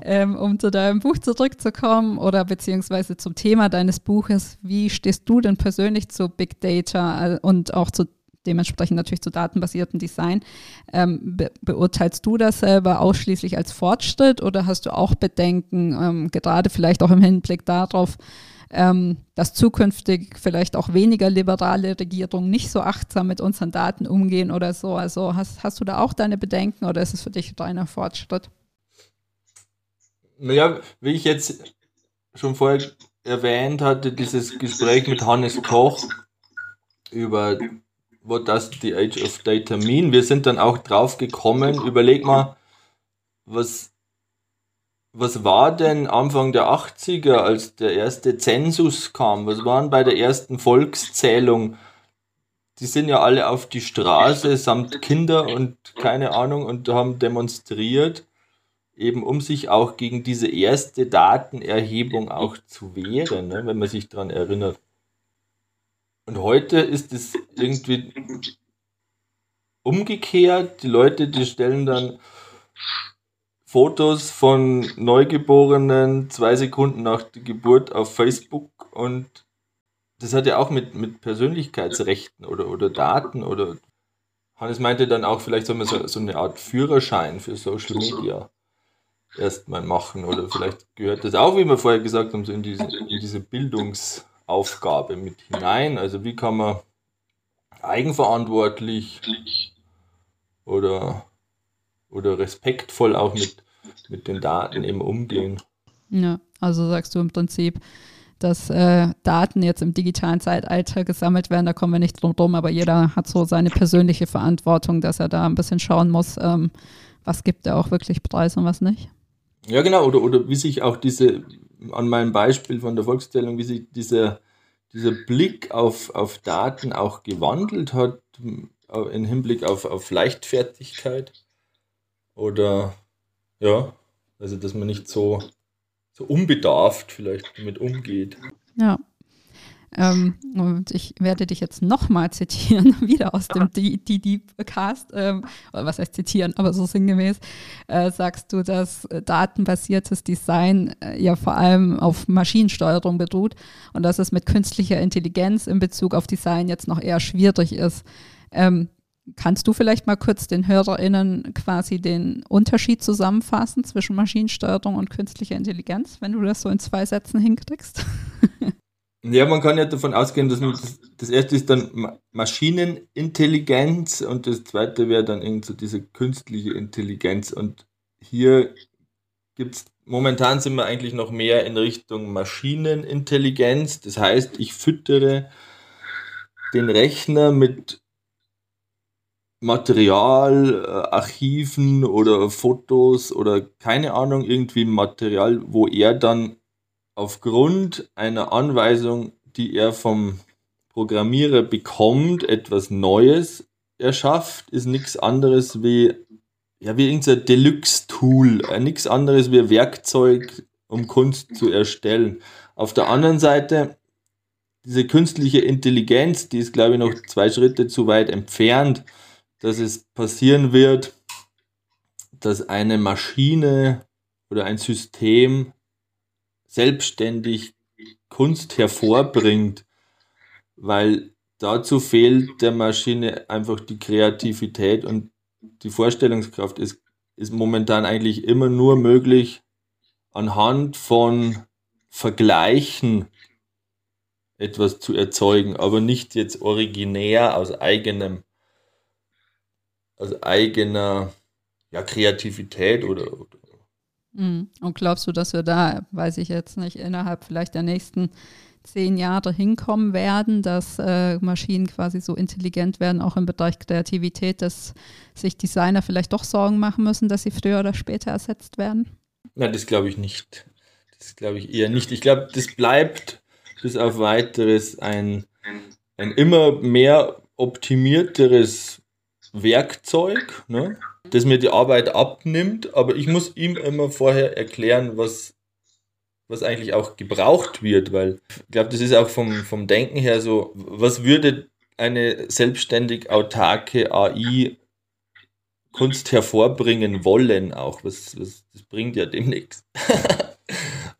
Ähm, um zu deinem Buch zurückzukommen oder beziehungsweise zum Thema deines Buches, wie stehst du denn persönlich zu Big Data äh, und auch zu dementsprechend natürlich zu datenbasierten Design. Ähm, be beurteilst du das selber ausschließlich als Fortschritt oder hast du auch Bedenken, ähm, gerade vielleicht auch im Hinblick darauf, ähm, dass zukünftig vielleicht auch weniger liberale Regierungen nicht so achtsam mit unseren Daten umgehen oder so? Also hast, hast du da auch deine Bedenken oder ist es für dich reiner Fortschritt? Naja, wie ich jetzt schon vorher erwähnt hatte, dieses Gespräch mit Hannes Koch über What Does the Age of Data Mean? Wir sind dann auch drauf gekommen, überleg mal, was, was war denn Anfang der 80er, als der erste Zensus kam? Was waren bei der ersten Volkszählung? Die sind ja alle auf die Straße samt Kinder und keine Ahnung und haben demonstriert, eben um sich auch gegen diese erste Datenerhebung auch zu wehren, ne, wenn man sich daran erinnert. Und heute ist es irgendwie umgekehrt. Die Leute, die stellen dann Fotos von Neugeborenen zwei Sekunden nach der Geburt auf Facebook und das hat ja auch mit, mit Persönlichkeitsrechten oder, oder Daten oder Hannes meinte dann auch, vielleicht soll man so, so eine Art Führerschein für Social Media erstmal machen oder vielleicht gehört das auch, wie wir vorher gesagt haben, so in diese, in diese Bildungs- Aufgabe mit hinein. Also wie kann man eigenverantwortlich oder, oder respektvoll auch mit, mit den Daten eben umgehen. Ja, also sagst du im Prinzip, dass äh, Daten jetzt im digitalen Zeitalter gesammelt werden, da kommen wir nicht drum rum, aber jeder hat so seine persönliche Verantwortung, dass er da ein bisschen schauen muss, ähm, was gibt er auch wirklich preis und was nicht. Ja, genau, oder, oder wie sich auch diese, an meinem Beispiel von der Volkszählung, wie sich dieser, dieser Blick auf, auf Daten auch gewandelt hat äh, im Hinblick auf, auf Leichtfertigkeit. Oder ja, also dass man nicht so, so unbedarft vielleicht damit umgeht. Ja, ähm, und ich werde dich jetzt nochmal zitieren, wieder aus dem DD-Cast, ähm, was heißt zitieren, aber so sinngemäß, äh, sagst du, dass datenbasiertes Design äh, ja vor allem auf Maschinensteuerung beruht und dass es mit künstlicher Intelligenz in Bezug auf Design jetzt noch eher schwierig ist. Ähm, Kannst du vielleicht mal kurz den HörerInnen quasi den Unterschied zusammenfassen zwischen Maschinensteuerung und künstlicher Intelligenz, wenn du das so in zwei Sätzen hinkriegst? Ja, man kann ja davon ausgehen, dass das, das erste ist dann Maschinenintelligenz und das zweite wäre dann irgendwie so diese künstliche Intelligenz. Und hier gibt es, momentan sind wir eigentlich noch mehr in Richtung Maschinenintelligenz. Das heißt, ich füttere den Rechner mit Material, äh, Archiven oder Fotos oder keine Ahnung, irgendwie Material, wo er dann aufgrund einer Anweisung, die er vom Programmierer bekommt, etwas Neues erschafft, ist nichts anderes wie, ja, wie irgendein Deluxe-Tool, äh, nichts anderes wie Werkzeug, um Kunst zu erstellen. Auf der anderen Seite, diese künstliche Intelligenz, die ist, glaube ich, noch zwei Schritte zu weit entfernt, dass es passieren wird, dass eine Maschine oder ein System selbstständig Kunst hervorbringt, weil dazu fehlt der Maschine einfach die Kreativität und die Vorstellungskraft ist, ist momentan eigentlich immer nur möglich anhand von Vergleichen etwas zu erzeugen, aber nicht jetzt originär aus eigenem, aus eigener ja, Kreativität oder, oder. Und glaubst du, dass wir da, weiß ich jetzt nicht, innerhalb vielleicht der nächsten zehn Jahre hinkommen werden, dass äh, Maschinen quasi so intelligent werden, auch im Bereich Kreativität, dass sich Designer vielleicht doch Sorgen machen müssen, dass sie früher oder später ersetzt werden? Nein, das glaube ich nicht. Das glaube ich eher nicht. Ich glaube, das bleibt bis auf weiteres ein, ein immer mehr optimierteres Werkzeug. Ne? das mir die Arbeit abnimmt, aber ich muss ihm immer vorher erklären, was, was eigentlich auch gebraucht wird, weil ich glaube, das ist auch vom, vom Denken her so, was würde eine selbstständig autarke AI Kunst hervorbringen wollen auch. Was, was, das bringt ja dem nichts.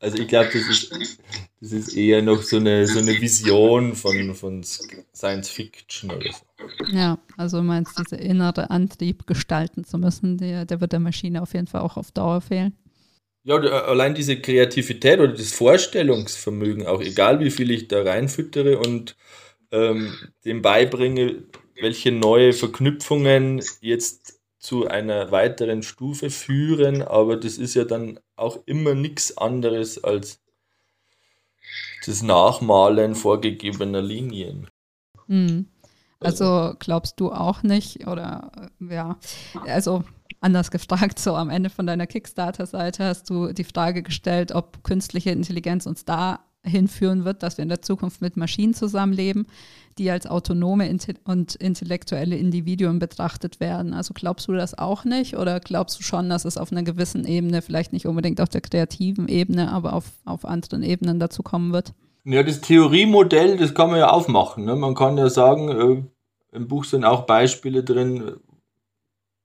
Also ich glaube, das ist, das ist eher noch so eine, so eine Vision von, von Science Fiction oder so. Ja, also du meinst, dieser innere Antrieb gestalten zu müssen, der, der wird der Maschine auf jeden Fall auch auf Dauer fehlen. Ja, allein diese Kreativität oder das Vorstellungsvermögen, auch egal wie viel ich da reinfüttere und ähm, dem beibringe, welche neue Verknüpfungen jetzt zu einer weiteren Stufe führen, aber das ist ja dann auch immer nichts anderes als das Nachmalen vorgegebener Linien. Hm. Also glaubst du auch nicht, oder ja, also anders gefragt, so am Ende von deiner Kickstarter-Seite hast du die Frage gestellt, ob künstliche Intelligenz uns da hinführen wird, dass wir in der Zukunft mit Maschinen zusammenleben, die als autonome und intellektuelle Individuen betrachtet werden. Also glaubst du das auch nicht oder glaubst du schon, dass es auf einer gewissen Ebene, vielleicht nicht unbedingt auf der kreativen Ebene, aber auf, auf anderen Ebenen dazu kommen wird? Ja, das Theoriemodell, das kann man ja aufmachen. Ne? Man kann ja sagen, äh, im Buch sind auch Beispiele drin.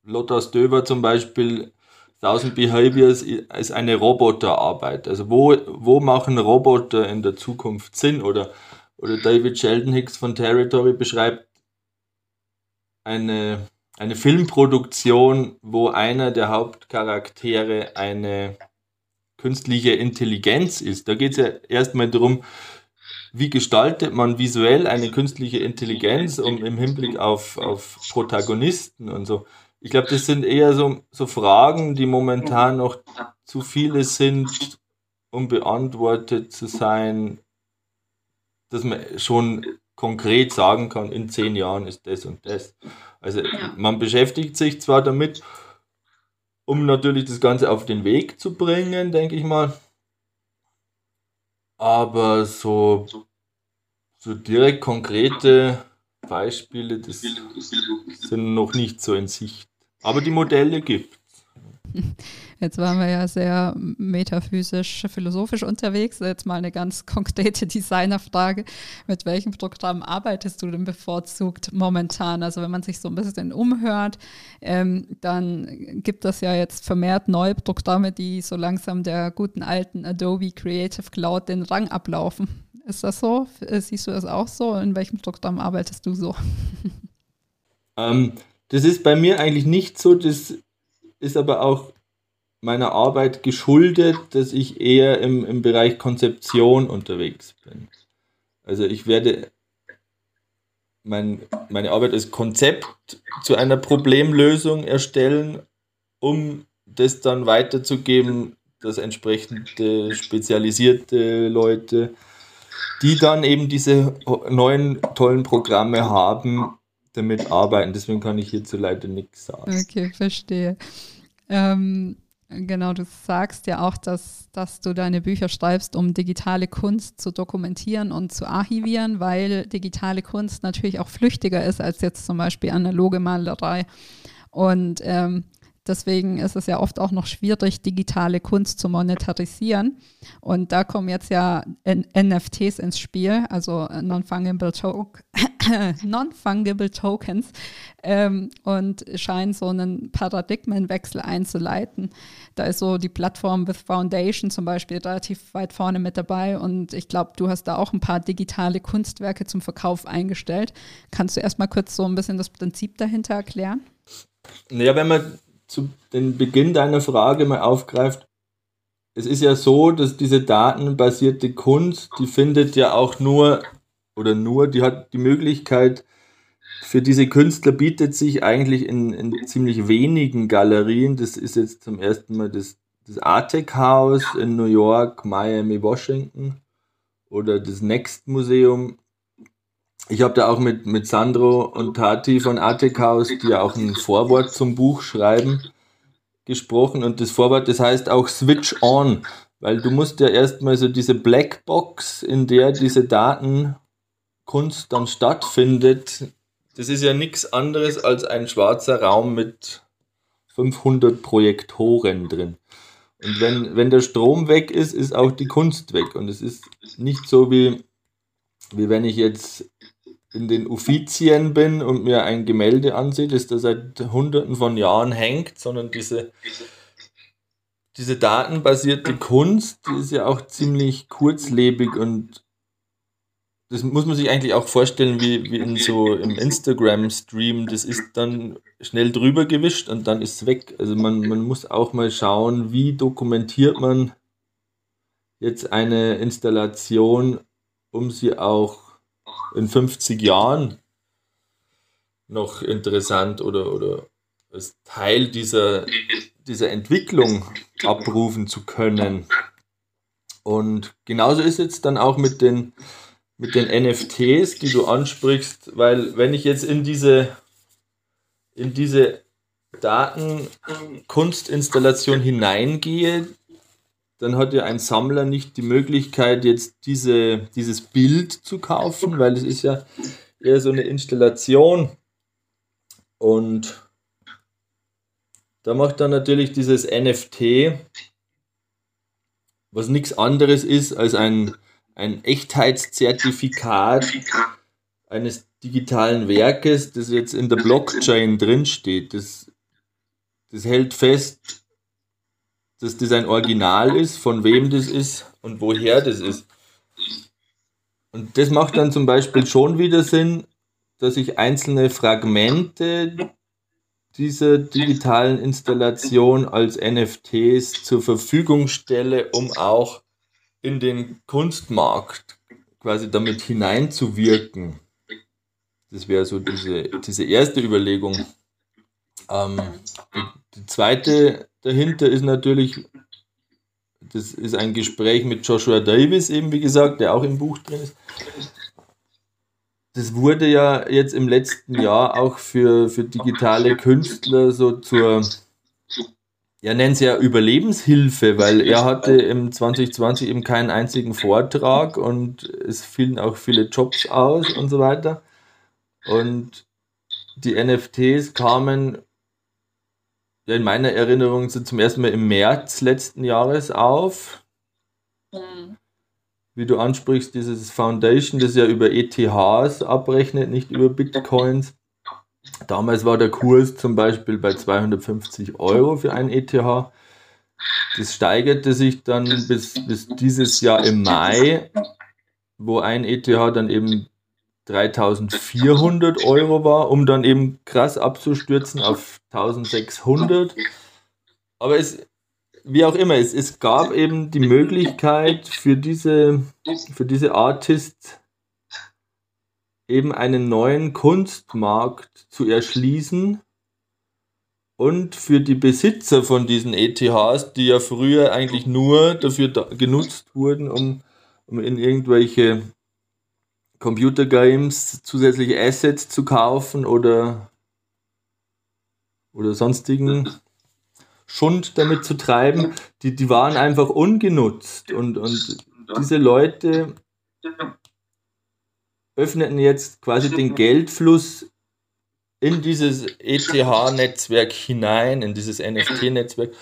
Lotta Stöber zum Beispiel Thousand Behaviors ist eine Roboterarbeit. Also wo, wo machen Roboter in der Zukunft Sinn? Oder, oder David Sheldon Hicks von Territory beschreibt eine, eine Filmproduktion, wo einer der Hauptcharaktere eine künstliche Intelligenz ist. Da geht es ja erstmal darum, wie gestaltet man visuell eine künstliche Intelligenz um, im Hinblick auf, auf Protagonisten und so ich glaube, das sind eher so, so Fragen, die momentan noch zu viele sind, um beantwortet zu sein, dass man schon konkret sagen kann, in zehn Jahren ist das und das. Also man beschäftigt sich zwar damit, um natürlich das Ganze auf den Weg zu bringen, denke ich mal, aber so, so direkt konkrete Beispiele, das sind noch nicht so in Sicht. Aber die Modelle gibt Jetzt waren wir ja sehr metaphysisch, philosophisch unterwegs. Jetzt mal eine ganz konkrete Designerfrage. Mit welchem Programm arbeitest du denn bevorzugt momentan? Also wenn man sich so ein bisschen umhört, ähm, dann gibt es ja jetzt vermehrt neue Programme, die so langsam der guten alten Adobe Creative Cloud den Rang ablaufen. Ist das so? Siehst du das auch so? In welchem Programm arbeitest du so? Ähm, das ist bei mir eigentlich nicht so. Das ist aber auch meiner Arbeit geschuldet, dass ich eher im, im Bereich Konzeption unterwegs bin. Also ich werde mein, meine Arbeit als Konzept zu einer Problemlösung erstellen, um das dann weiterzugeben, dass entsprechende spezialisierte Leute die dann eben diese neuen tollen Programme haben, damit arbeiten. Deswegen kann ich hierzu leider nichts sagen. Okay, verstehe. Ähm, genau, du sagst ja auch, dass, dass du deine Bücher schreibst, um digitale Kunst zu dokumentieren und zu archivieren, weil digitale Kunst natürlich auch flüchtiger ist als jetzt zum Beispiel analoge Malerei. Und ähm, Deswegen ist es ja oft auch noch schwierig, digitale Kunst zu monetarisieren. Und da kommen jetzt ja NFTs ins Spiel, also Non-Fungible to non Tokens, ähm, und scheinen so einen Paradigmenwechsel einzuleiten. Da ist so die Plattform with Foundation zum Beispiel relativ weit vorne mit dabei. Und ich glaube, du hast da auch ein paar digitale Kunstwerke zum Verkauf eingestellt. Kannst du erstmal kurz so ein bisschen das Prinzip dahinter erklären? Naja, wenn man zu den Beginn deiner Frage mal aufgreift, es ist ja so, dass diese datenbasierte Kunst, die findet ja auch nur, oder nur, die hat die Möglichkeit, für diese Künstler bietet sich eigentlich in, in ziemlich wenigen Galerien, das ist jetzt zum ersten Mal das, das Artec House in New York, Miami, Washington oder das Next Museum ich habe da auch mit, mit Sandro und Tati von Atekaus, die ja auch ein Vorwort zum Buch schreiben, gesprochen. Und das Vorwort, das heißt auch Switch On, weil du musst ja erstmal so diese Blackbox, in der diese Datenkunst dann stattfindet, das ist ja nichts anderes als ein schwarzer Raum mit 500 Projektoren drin. Und wenn, wenn der Strom weg ist, ist auch die Kunst weg. Und es ist nicht so wie, wie wenn ich jetzt in den Uffizien bin und mir ein Gemälde ansehe, das da seit hunderten von Jahren hängt, sondern diese, diese datenbasierte Kunst, die ist ja auch ziemlich kurzlebig und das muss man sich eigentlich auch vorstellen, wie, wie in so im Instagram-Stream. Das ist dann schnell drüber gewischt und dann ist es weg. Also man, man muss auch mal schauen, wie dokumentiert man jetzt eine Installation, um sie auch in 50 Jahren noch interessant oder, oder als Teil dieser, dieser Entwicklung abrufen zu können. Und genauso ist es dann auch mit den, mit den NFTs, die du ansprichst, weil wenn ich jetzt in diese, in diese Datenkunstinstallation hineingehe, dann hat ja ein Sammler nicht die Möglichkeit, jetzt diese, dieses Bild zu kaufen, weil es ist ja eher so eine Installation. Und da macht dann natürlich dieses NFT, was nichts anderes ist als ein, ein Echtheitszertifikat eines digitalen Werkes, das jetzt in der Blockchain drinsteht. Das, das hält fest, dass das ein Original ist, von wem das ist und woher das ist. Und das macht dann zum Beispiel schon wieder Sinn, dass ich einzelne Fragmente dieser digitalen Installation als NFTs zur Verfügung stelle, um auch in den Kunstmarkt quasi damit hineinzuwirken. Das wäre so diese, diese erste Überlegung. Ähm, die, zweite dahinter ist natürlich, das ist ein Gespräch mit Joshua Davis, eben wie gesagt, der auch im Buch drin ist. Das wurde ja jetzt im letzten Jahr auch für, für digitale Künstler so zur, ja, nennen sie ja Überlebenshilfe, weil er hatte im 2020 eben keinen einzigen Vortrag und es fielen auch viele Jobs aus und so weiter. Und die NFTs kamen ja, in meiner Erinnerung sind zum ersten Mal im März letzten Jahres auf. Mhm. Wie du ansprichst, dieses Foundation, das ja über ETHs abrechnet, nicht über Bitcoins. Damals war der Kurs zum Beispiel bei 250 Euro für ein ETH. Das steigerte sich dann bis, bis dieses Jahr im Mai, wo ein ETH dann eben 3400 Euro war, um dann eben krass abzustürzen auf 1600. Aber es, wie auch immer, es, es gab eben die Möglichkeit für diese, für diese Artists eben einen neuen Kunstmarkt zu erschließen und für die Besitzer von diesen ETHs, die ja früher eigentlich nur dafür da, genutzt wurden, um, um in irgendwelche Computergames zusätzliche Assets zu kaufen oder, oder sonstigen Schund damit zu treiben, die, die waren einfach ungenutzt. Und, und diese Leute öffneten jetzt quasi den Geldfluss in dieses ETH-Netzwerk hinein, in dieses NFT-Netzwerk.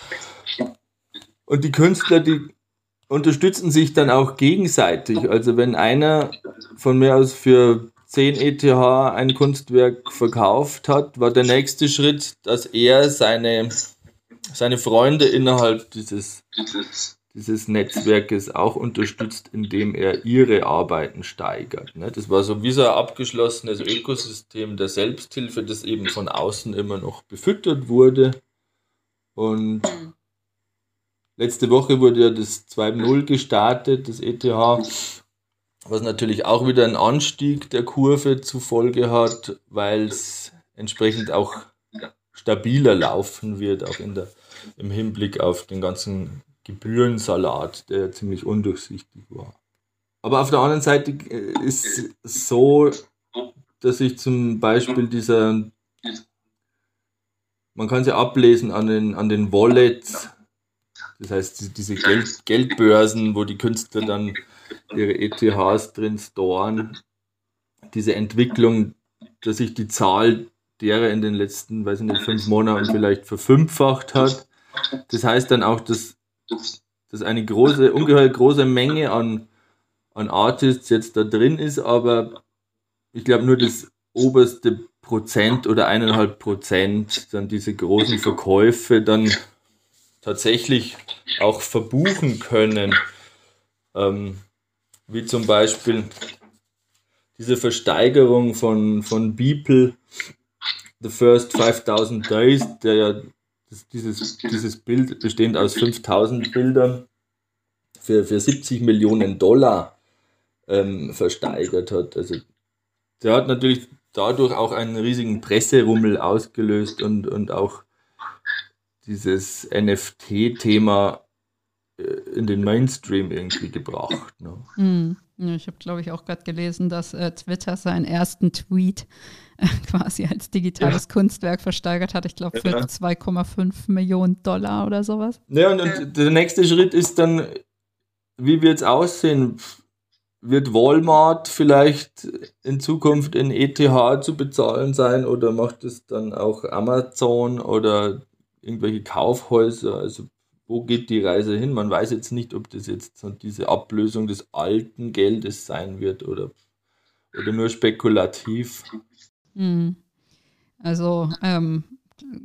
Und die Künstler, die unterstützen sich dann auch gegenseitig. Also wenn einer von mir aus für 10 ETH ein Kunstwerk verkauft hat, war der nächste Schritt, dass er seine, seine Freunde innerhalb dieses, dieses Netzwerkes auch unterstützt, indem er ihre Arbeiten steigert. Ne? Das war so wie so ein abgeschlossenes Ökosystem der Selbsthilfe, das eben von außen immer noch befüttert wurde. Und mhm. Letzte Woche wurde ja das 2.0 gestartet, das ETH, was natürlich auch wieder einen Anstieg der Kurve zur Folge hat, weil es entsprechend auch stabiler laufen wird, auch in der, im Hinblick auf den ganzen Gebührensalat, der ziemlich undurchsichtig war. Aber auf der anderen Seite äh, ist es so, dass ich zum Beispiel dieser, man kann sie ablesen an den, an den Wallets, das heißt, diese Geld, Geldbörsen, wo die Künstler dann ihre ETHs drin storen, diese Entwicklung, dass sich die Zahl derer in den letzten, weiß ich nicht, fünf Monaten vielleicht verfünffacht hat. Das heißt dann auch, dass, dass eine große, ungeheuer große Menge an, an Artists jetzt da drin ist, aber ich glaube, nur das oberste Prozent oder eineinhalb Prozent dann diese großen Verkäufe dann tatsächlich auch verbuchen können. Ähm, wie zum Beispiel diese Versteigerung von, von Beeple, The First 5000 Days, der ja das, dieses, dieses Bild bestehend aus 5000 Bildern für, für 70 Millionen Dollar ähm, versteigert hat. Also der hat natürlich dadurch auch einen riesigen Presserummel ausgelöst und, und auch dieses NFT-Thema äh, in den Mainstream irgendwie gebracht. Ne? Mm. Ich habe, glaube ich, auch gerade gelesen, dass äh, Twitter seinen ersten Tweet äh, quasi als digitales ja. Kunstwerk versteigert hat. Ich glaube, für ja. 2,5 Millionen Dollar oder sowas. Ja, und, und der nächste Schritt ist dann, wie wird es aussehen? Wird Walmart vielleicht in Zukunft in ETH zu bezahlen sein oder macht es dann auch Amazon oder irgendwelche Kaufhäuser? Also wo geht die Reise hin? Man weiß jetzt nicht, ob das jetzt diese Ablösung des alten Geldes sein wird oder, oder nur spekulativ. Hm. Also ähm,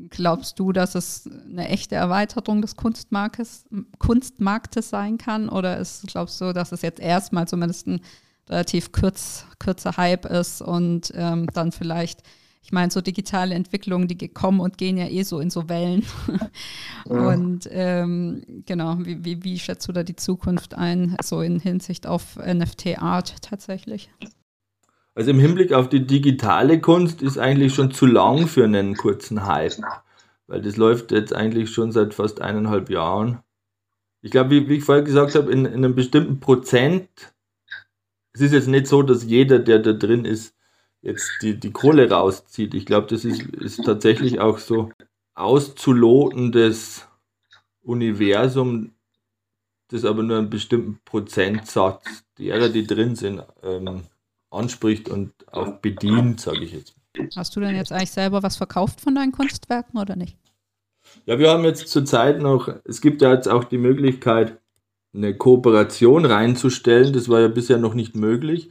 glaubst du, dass es eine echte Erweiterung des Kunstmarktes, Kunstmarktes sein kann? Oder ist, glaubst du, dass es jetzt erstmal zumindest ein relativ kurz, kürzer Hype ist und ähm, dann vielleicht ich meine, so digitale Entwicklungen, die kommen und gehen ja eh so in so Wellen. und ähm, genau, wie, wie, wie schätzt du da die Zukunft ein, so in Hinsicht auf NFT-Art tatsächlich? Also im Hinblick auf die digitale Kunst ist eigentlich schon zu lang für einen kurzen Hype. Weil das läuft jetzt eigentlich schon seit fast eineinhalb Jahren. Ich glaube, wie, wie ich vorher gesagt habe, in, in einem bestimmten Prozent, es ist jetzt nicht so, dass jeder, der da drin ist, jetzt die, die Kohle rauszieht. Ich glaube, das ist, ist tatsächlich auch so auszulotendes Universum, das aber nur einen bestimmten Prozentsatz derer, die drin sind, ähm, anspricht und auch bedient, sage ich jetzt. Hast du denn jetzt eigentlich selber was verkauft von deinen Kunstwerken oder nicht? Ja, wir haben jetzt zurzeit noch, es gibt ja jetzt auch die Möglichkeit, eine Kooperation reinzustellen. Das war ja bisher noch nicht möglich.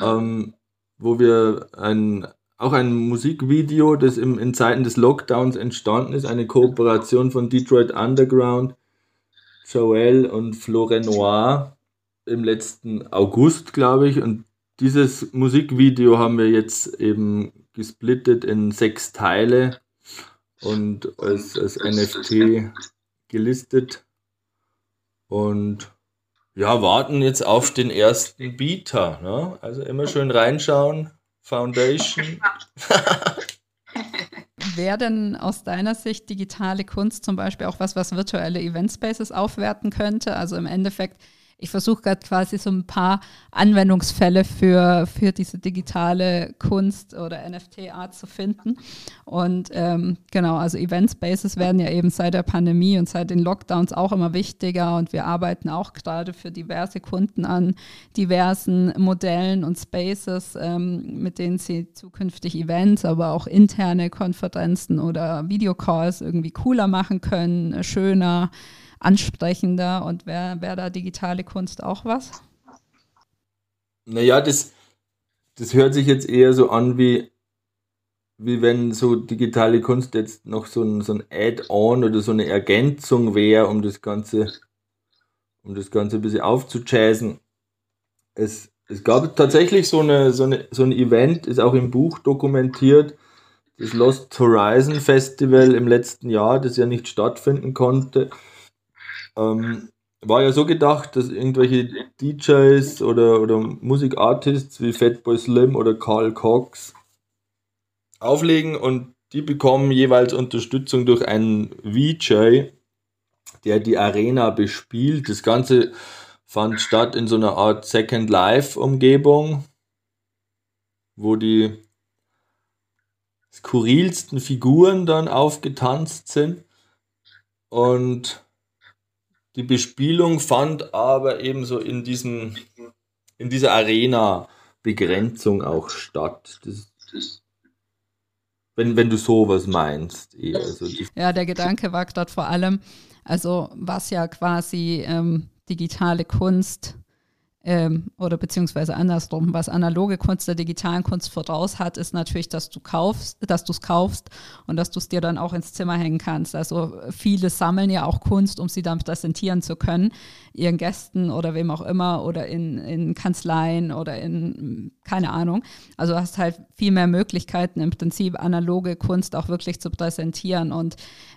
Ähm, wo wir ein, auch ein Musikvideo, das im, in Zeiten des Lockdowns entstanden ist, eine Kooperation von Detroit Underground, Joel und Florenoir im letzten August, glaube ich. Und dieses Musikvideo haben wir jetzt eben gesplittet in sechs Teile und als, als NFT gelistet. Und ja, warten jetzt auf den ersten Bieter. Ne? Also immer schön reinschauen. Foundation. Wäre denn aus deiner Sicht digitale Kunst zum Beispiel auch was, was virtuelle Event Spaces aufwerten könnte? Also im Endeffekt ich versuche gerade quasi so ein paar Anwendungsfälle für, für diese digitale Kunst oder NFT-Art zu finden. Und ähm, genau, also Event Spaces werden ja eben seit der Pandemie und seit den Lockdowns auch immer wichtiger und wir arbeiten auch gerade für diverse Kunden an diversen Modellen und Spaces, ähm, mit denen sie zukünftig Events, aber auch interne Konferenzen oder Videocalls irgendwie cooler machen können, schöner ansprechender und wäre wär da digitale Kunst auch was? Naja, das, das hört sich jetzt eher so an wie, wie wenn so digitale Kunst jetzt noch so ein, so ein Add-on oder so eine Ergänzung wäre, um das Ganze, um das Ganze ein bisschen aufzuchasen. Es, es gab tatsächlich so, eine, so, eine, so ein Event, ist auch im Buch dokumentiert, das Lost Horizon Festival im letzten Jahr, das ja nicht stattfinden konnte. Ähm, war ja so gedacht, dass irgendwelche DJs oder, oder Musikartists wie Fatboy Slim oder Carl Cox auflegen und die bekommen jeweils Unterstützung durch einen VJ, der die Arena bespielt. Das Ganze fand statt in so einer Art Second Life Umgebung, wo die skurrilsten Figuren dann aufgetanzt sind. Und die Bespielung fand aber ebenso in diesem, in dieser Arena-Begrenzung auch statt. Das, das, wenn, wenn du sowas meinst. Eher. Also ja, der Gedanke war gerade vor allem, also was ja quasi ähm, digitale Kunst ähm, oder beziehungsweise andersrum, was analoge Kunst der digitalen Kunst voraus hat, ist natürlich, dass du kaufst, dass du es kaufst und dass du es dir dann auch ins Zimmer hängen kannst. Also viele sammeln ja auch Kunst, um sie dann präsentieren zu können, ihren Gästen oder wem auch immer oder in, in Kanzleien oder in, keine Ahnung. Also du hast halt viel mehr Möglichkeiten im Prinzip analoge Kunst auch wirklich zu präsentieren und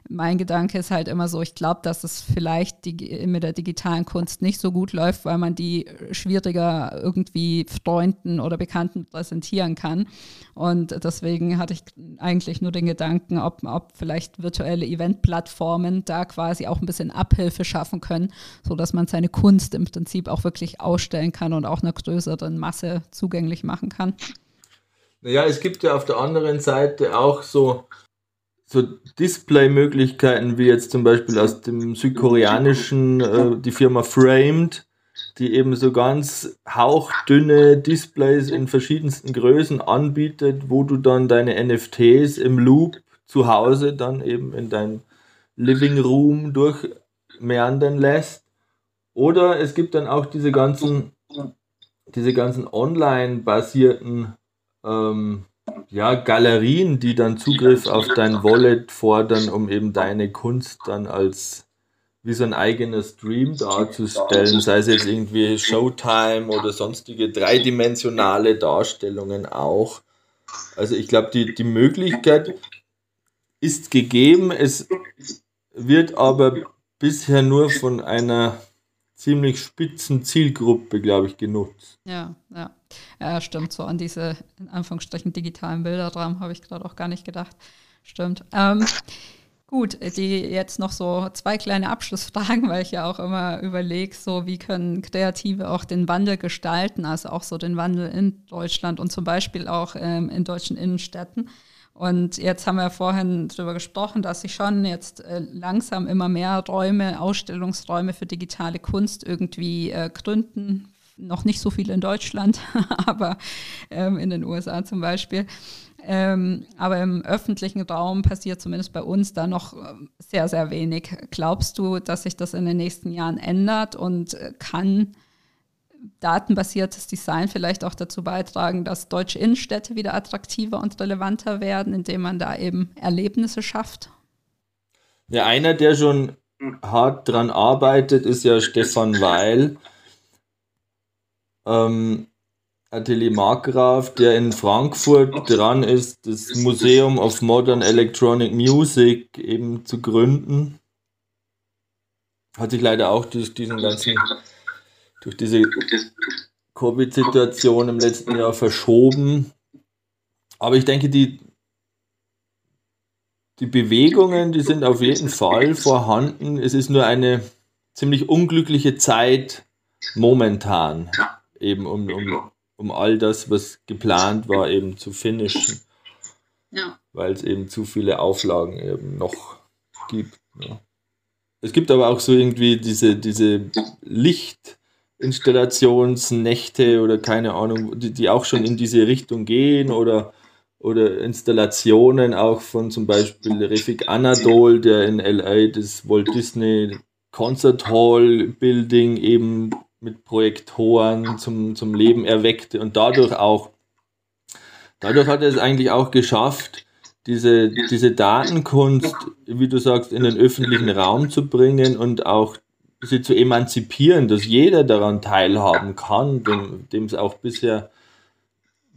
mein Gedanke ist halt immer so, ich glaube, dass es vielleicht die, mit der digitalen Kunst nicht so gut läuft, weil man die schwieriger irgendwie Freunden oder Bekannten präsentieren kann. Und deswegen hatte ich eigentlich nur den Gedanken, ob, ob vielleicht virtuelle Eventplattformen da quasi auch ein bisschen Abhilfe schaffen können, sodass man seine Kunst im Prinzip auch wirklich ausstellen kann und auch einer größeren Masse zugänglich machen kann. Naja, es gibt ja auf der anderen Seite auch so so Display-Möglichkeiten wie jetzt zum Beispiel aus dem südkoreanischen, äh, die Firma Framed, die eben so ganz hauchdünne Displays in verschiedensten Größen anbietet, wo du dann deine NFTs im Loop zu Hause dann eben in dein Living Room durchmeandern lässt. Oder es gibt dann auch diese ganzen, diese ganzen online-basierten ähm, ja, Galerien, die dann Zugriff auf dein Wallet fordern, um eben deine Kunst dann als wie so ein eigener Stream darzustellen, sei es jetzt irgendwie Showtime oder sonstige dreidimensionale Darstellungen auch. Also ich glaube, die, die Möglichkeit ist gegeben, es wird aber bisher nur von einer ziemlich spitzen Zielgruppe, glaube ich, genutzt. Ja, ja. Ja, stimmt. So an diese, in Anführungsstrichen, digitalen Bilderrahmen habe ich gerade auch gar nicht gedacht. Stimmt. Ähm, gut, die jetzt noch so zwei kleine Abschlussfragen, weil ich ja auch immer überlege, so wie können Kreative auch den Wandel gestalten, also auch so den Wandel in Deutschland und zum Beispiel auch ähm, in deutschen Innenstädten. Und jetzt haben wir vorhin darüber gesprochen, dass sich schon jetzt äh, langsam immer mehr Räume, Ausstellungsräume für digitale Kunst irgendwie äh, gründen. Noch nicht so viel in Deutschland, aber ähm, in den USA zum Beispiel. Ähm, aber im öffentlichen Raum passiert zumindest bei uns da noch äh, sehr, sehr wenig. Glaubst du, dass sich das in den nächsten Jahren ändert und äh, kann datenbasiertes Design vielleicht auch dazu beitragen, dass deutsche Innenstädte wieder attraktiver und relevanter werden, indem man da eben Erlebnisse schafft? Ja, einer, der schon hart dran arbeitet, ist ja Stefan Weil. Ähm, Atelier Markgraf, der in Frankfurt dran ist, das Museum of Modern Electronic Music eben zu gründen. Hat sich leider auch durch diesen ganzen durch diese Covid-Situation im letzten Jahr verschoben. Aber ich denke, die, die Bewegungen, die sind auf jeden Fall vorhanden. Es ist nur eine ziemlich unglückliche Zeit momentan, eben um, um, um all das, was geplant war, eben zu finishen. Ja. Weil es eben zu viele Auflagen eben noch gibt. Ja. Es gibt aber auch so irgendwie diese, diese Licht- Installationsnächte oder keine Ahnung, die, die auch schon in diese Richtung gehen oder, oder Installationen auch von zum Beispiel Refik Anadol, der in LA das Walt Disney Concert Hall Building eben mit Projektoren zum, zum Leben erweckte und dadurch auch, dadurch hat er es eigentlich auch geschafft, diese, diese Datenkunst, wie du sagst, in den öffentlichen Raum zu bringen und auch sie zu emanzipieren, dass jeder daran teilhaben kann, dem, dem es auch bisher,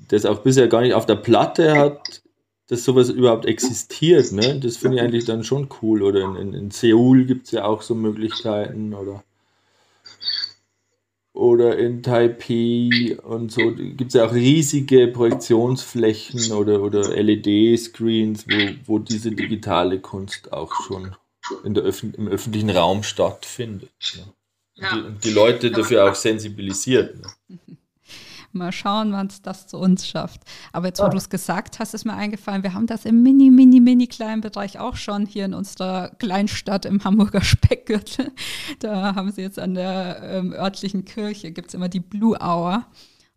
das auch bisher gar nicht auf der Platte hat, dass sowas überhaupt existiert. Ne? Das finde ich eigentlich dann schon cool. Oder in, in, in Seoul gibt es ja auch so Möglichkeiten oder oder in Taipei und so gibt es ja auch riesige Projektionsflächen oder, oder LED-Screens, wo, wo diese digitale Kunst auch schon in der Öf im öffentlichen Raum stattfindet. Ne? Ja. Und, die, und, die, Leute dafür auch sensibilisiert. Ne? Mal schauen, wann es das zu uns schafft. Aber jetzt, wo ja. du es gesagt hast, ist mir eingefallen, wir haben das im mini, mini, mini kleinen Bereich auch schon hier in unserer Kleinstadt im Hamburger Speckgürtel. Da haben sie jetzt an der ähm, örtlichen Kirche, gibt es immer die Blue Hour.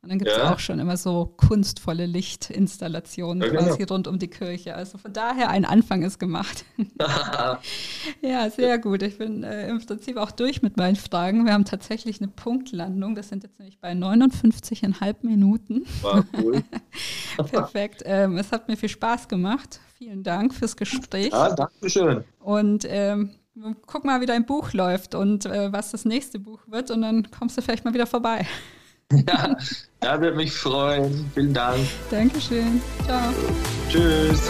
Und dann gibt es ja. auch schon immer so kunstvolle Lichtinstallationen ja, genau. quasi rund um die Kirche. Also von daher ein Anfang ist gemacht. ja, sehr gut. Ich bin äh, im Prinzip auch durch mit meinen Fragen. Wir haben tatsächlich eine Punktlandung. Das sind jetzt nämlich bei 59,5 Minuten. War cool. Perfekt. Ähm, es hat mir viel Spaß gemacht. Vielen Dank fürs Gespräch. Ja, danke schön. Und ähm, guck mal, wie dein Buch läuft und äh, was das nächste Buch wird. Und dann kommst du vielleicht mal wieder vorbei. Ja, da würde mich freuen. Vielen Dank. Dankeschön. Ciao. Tschüss.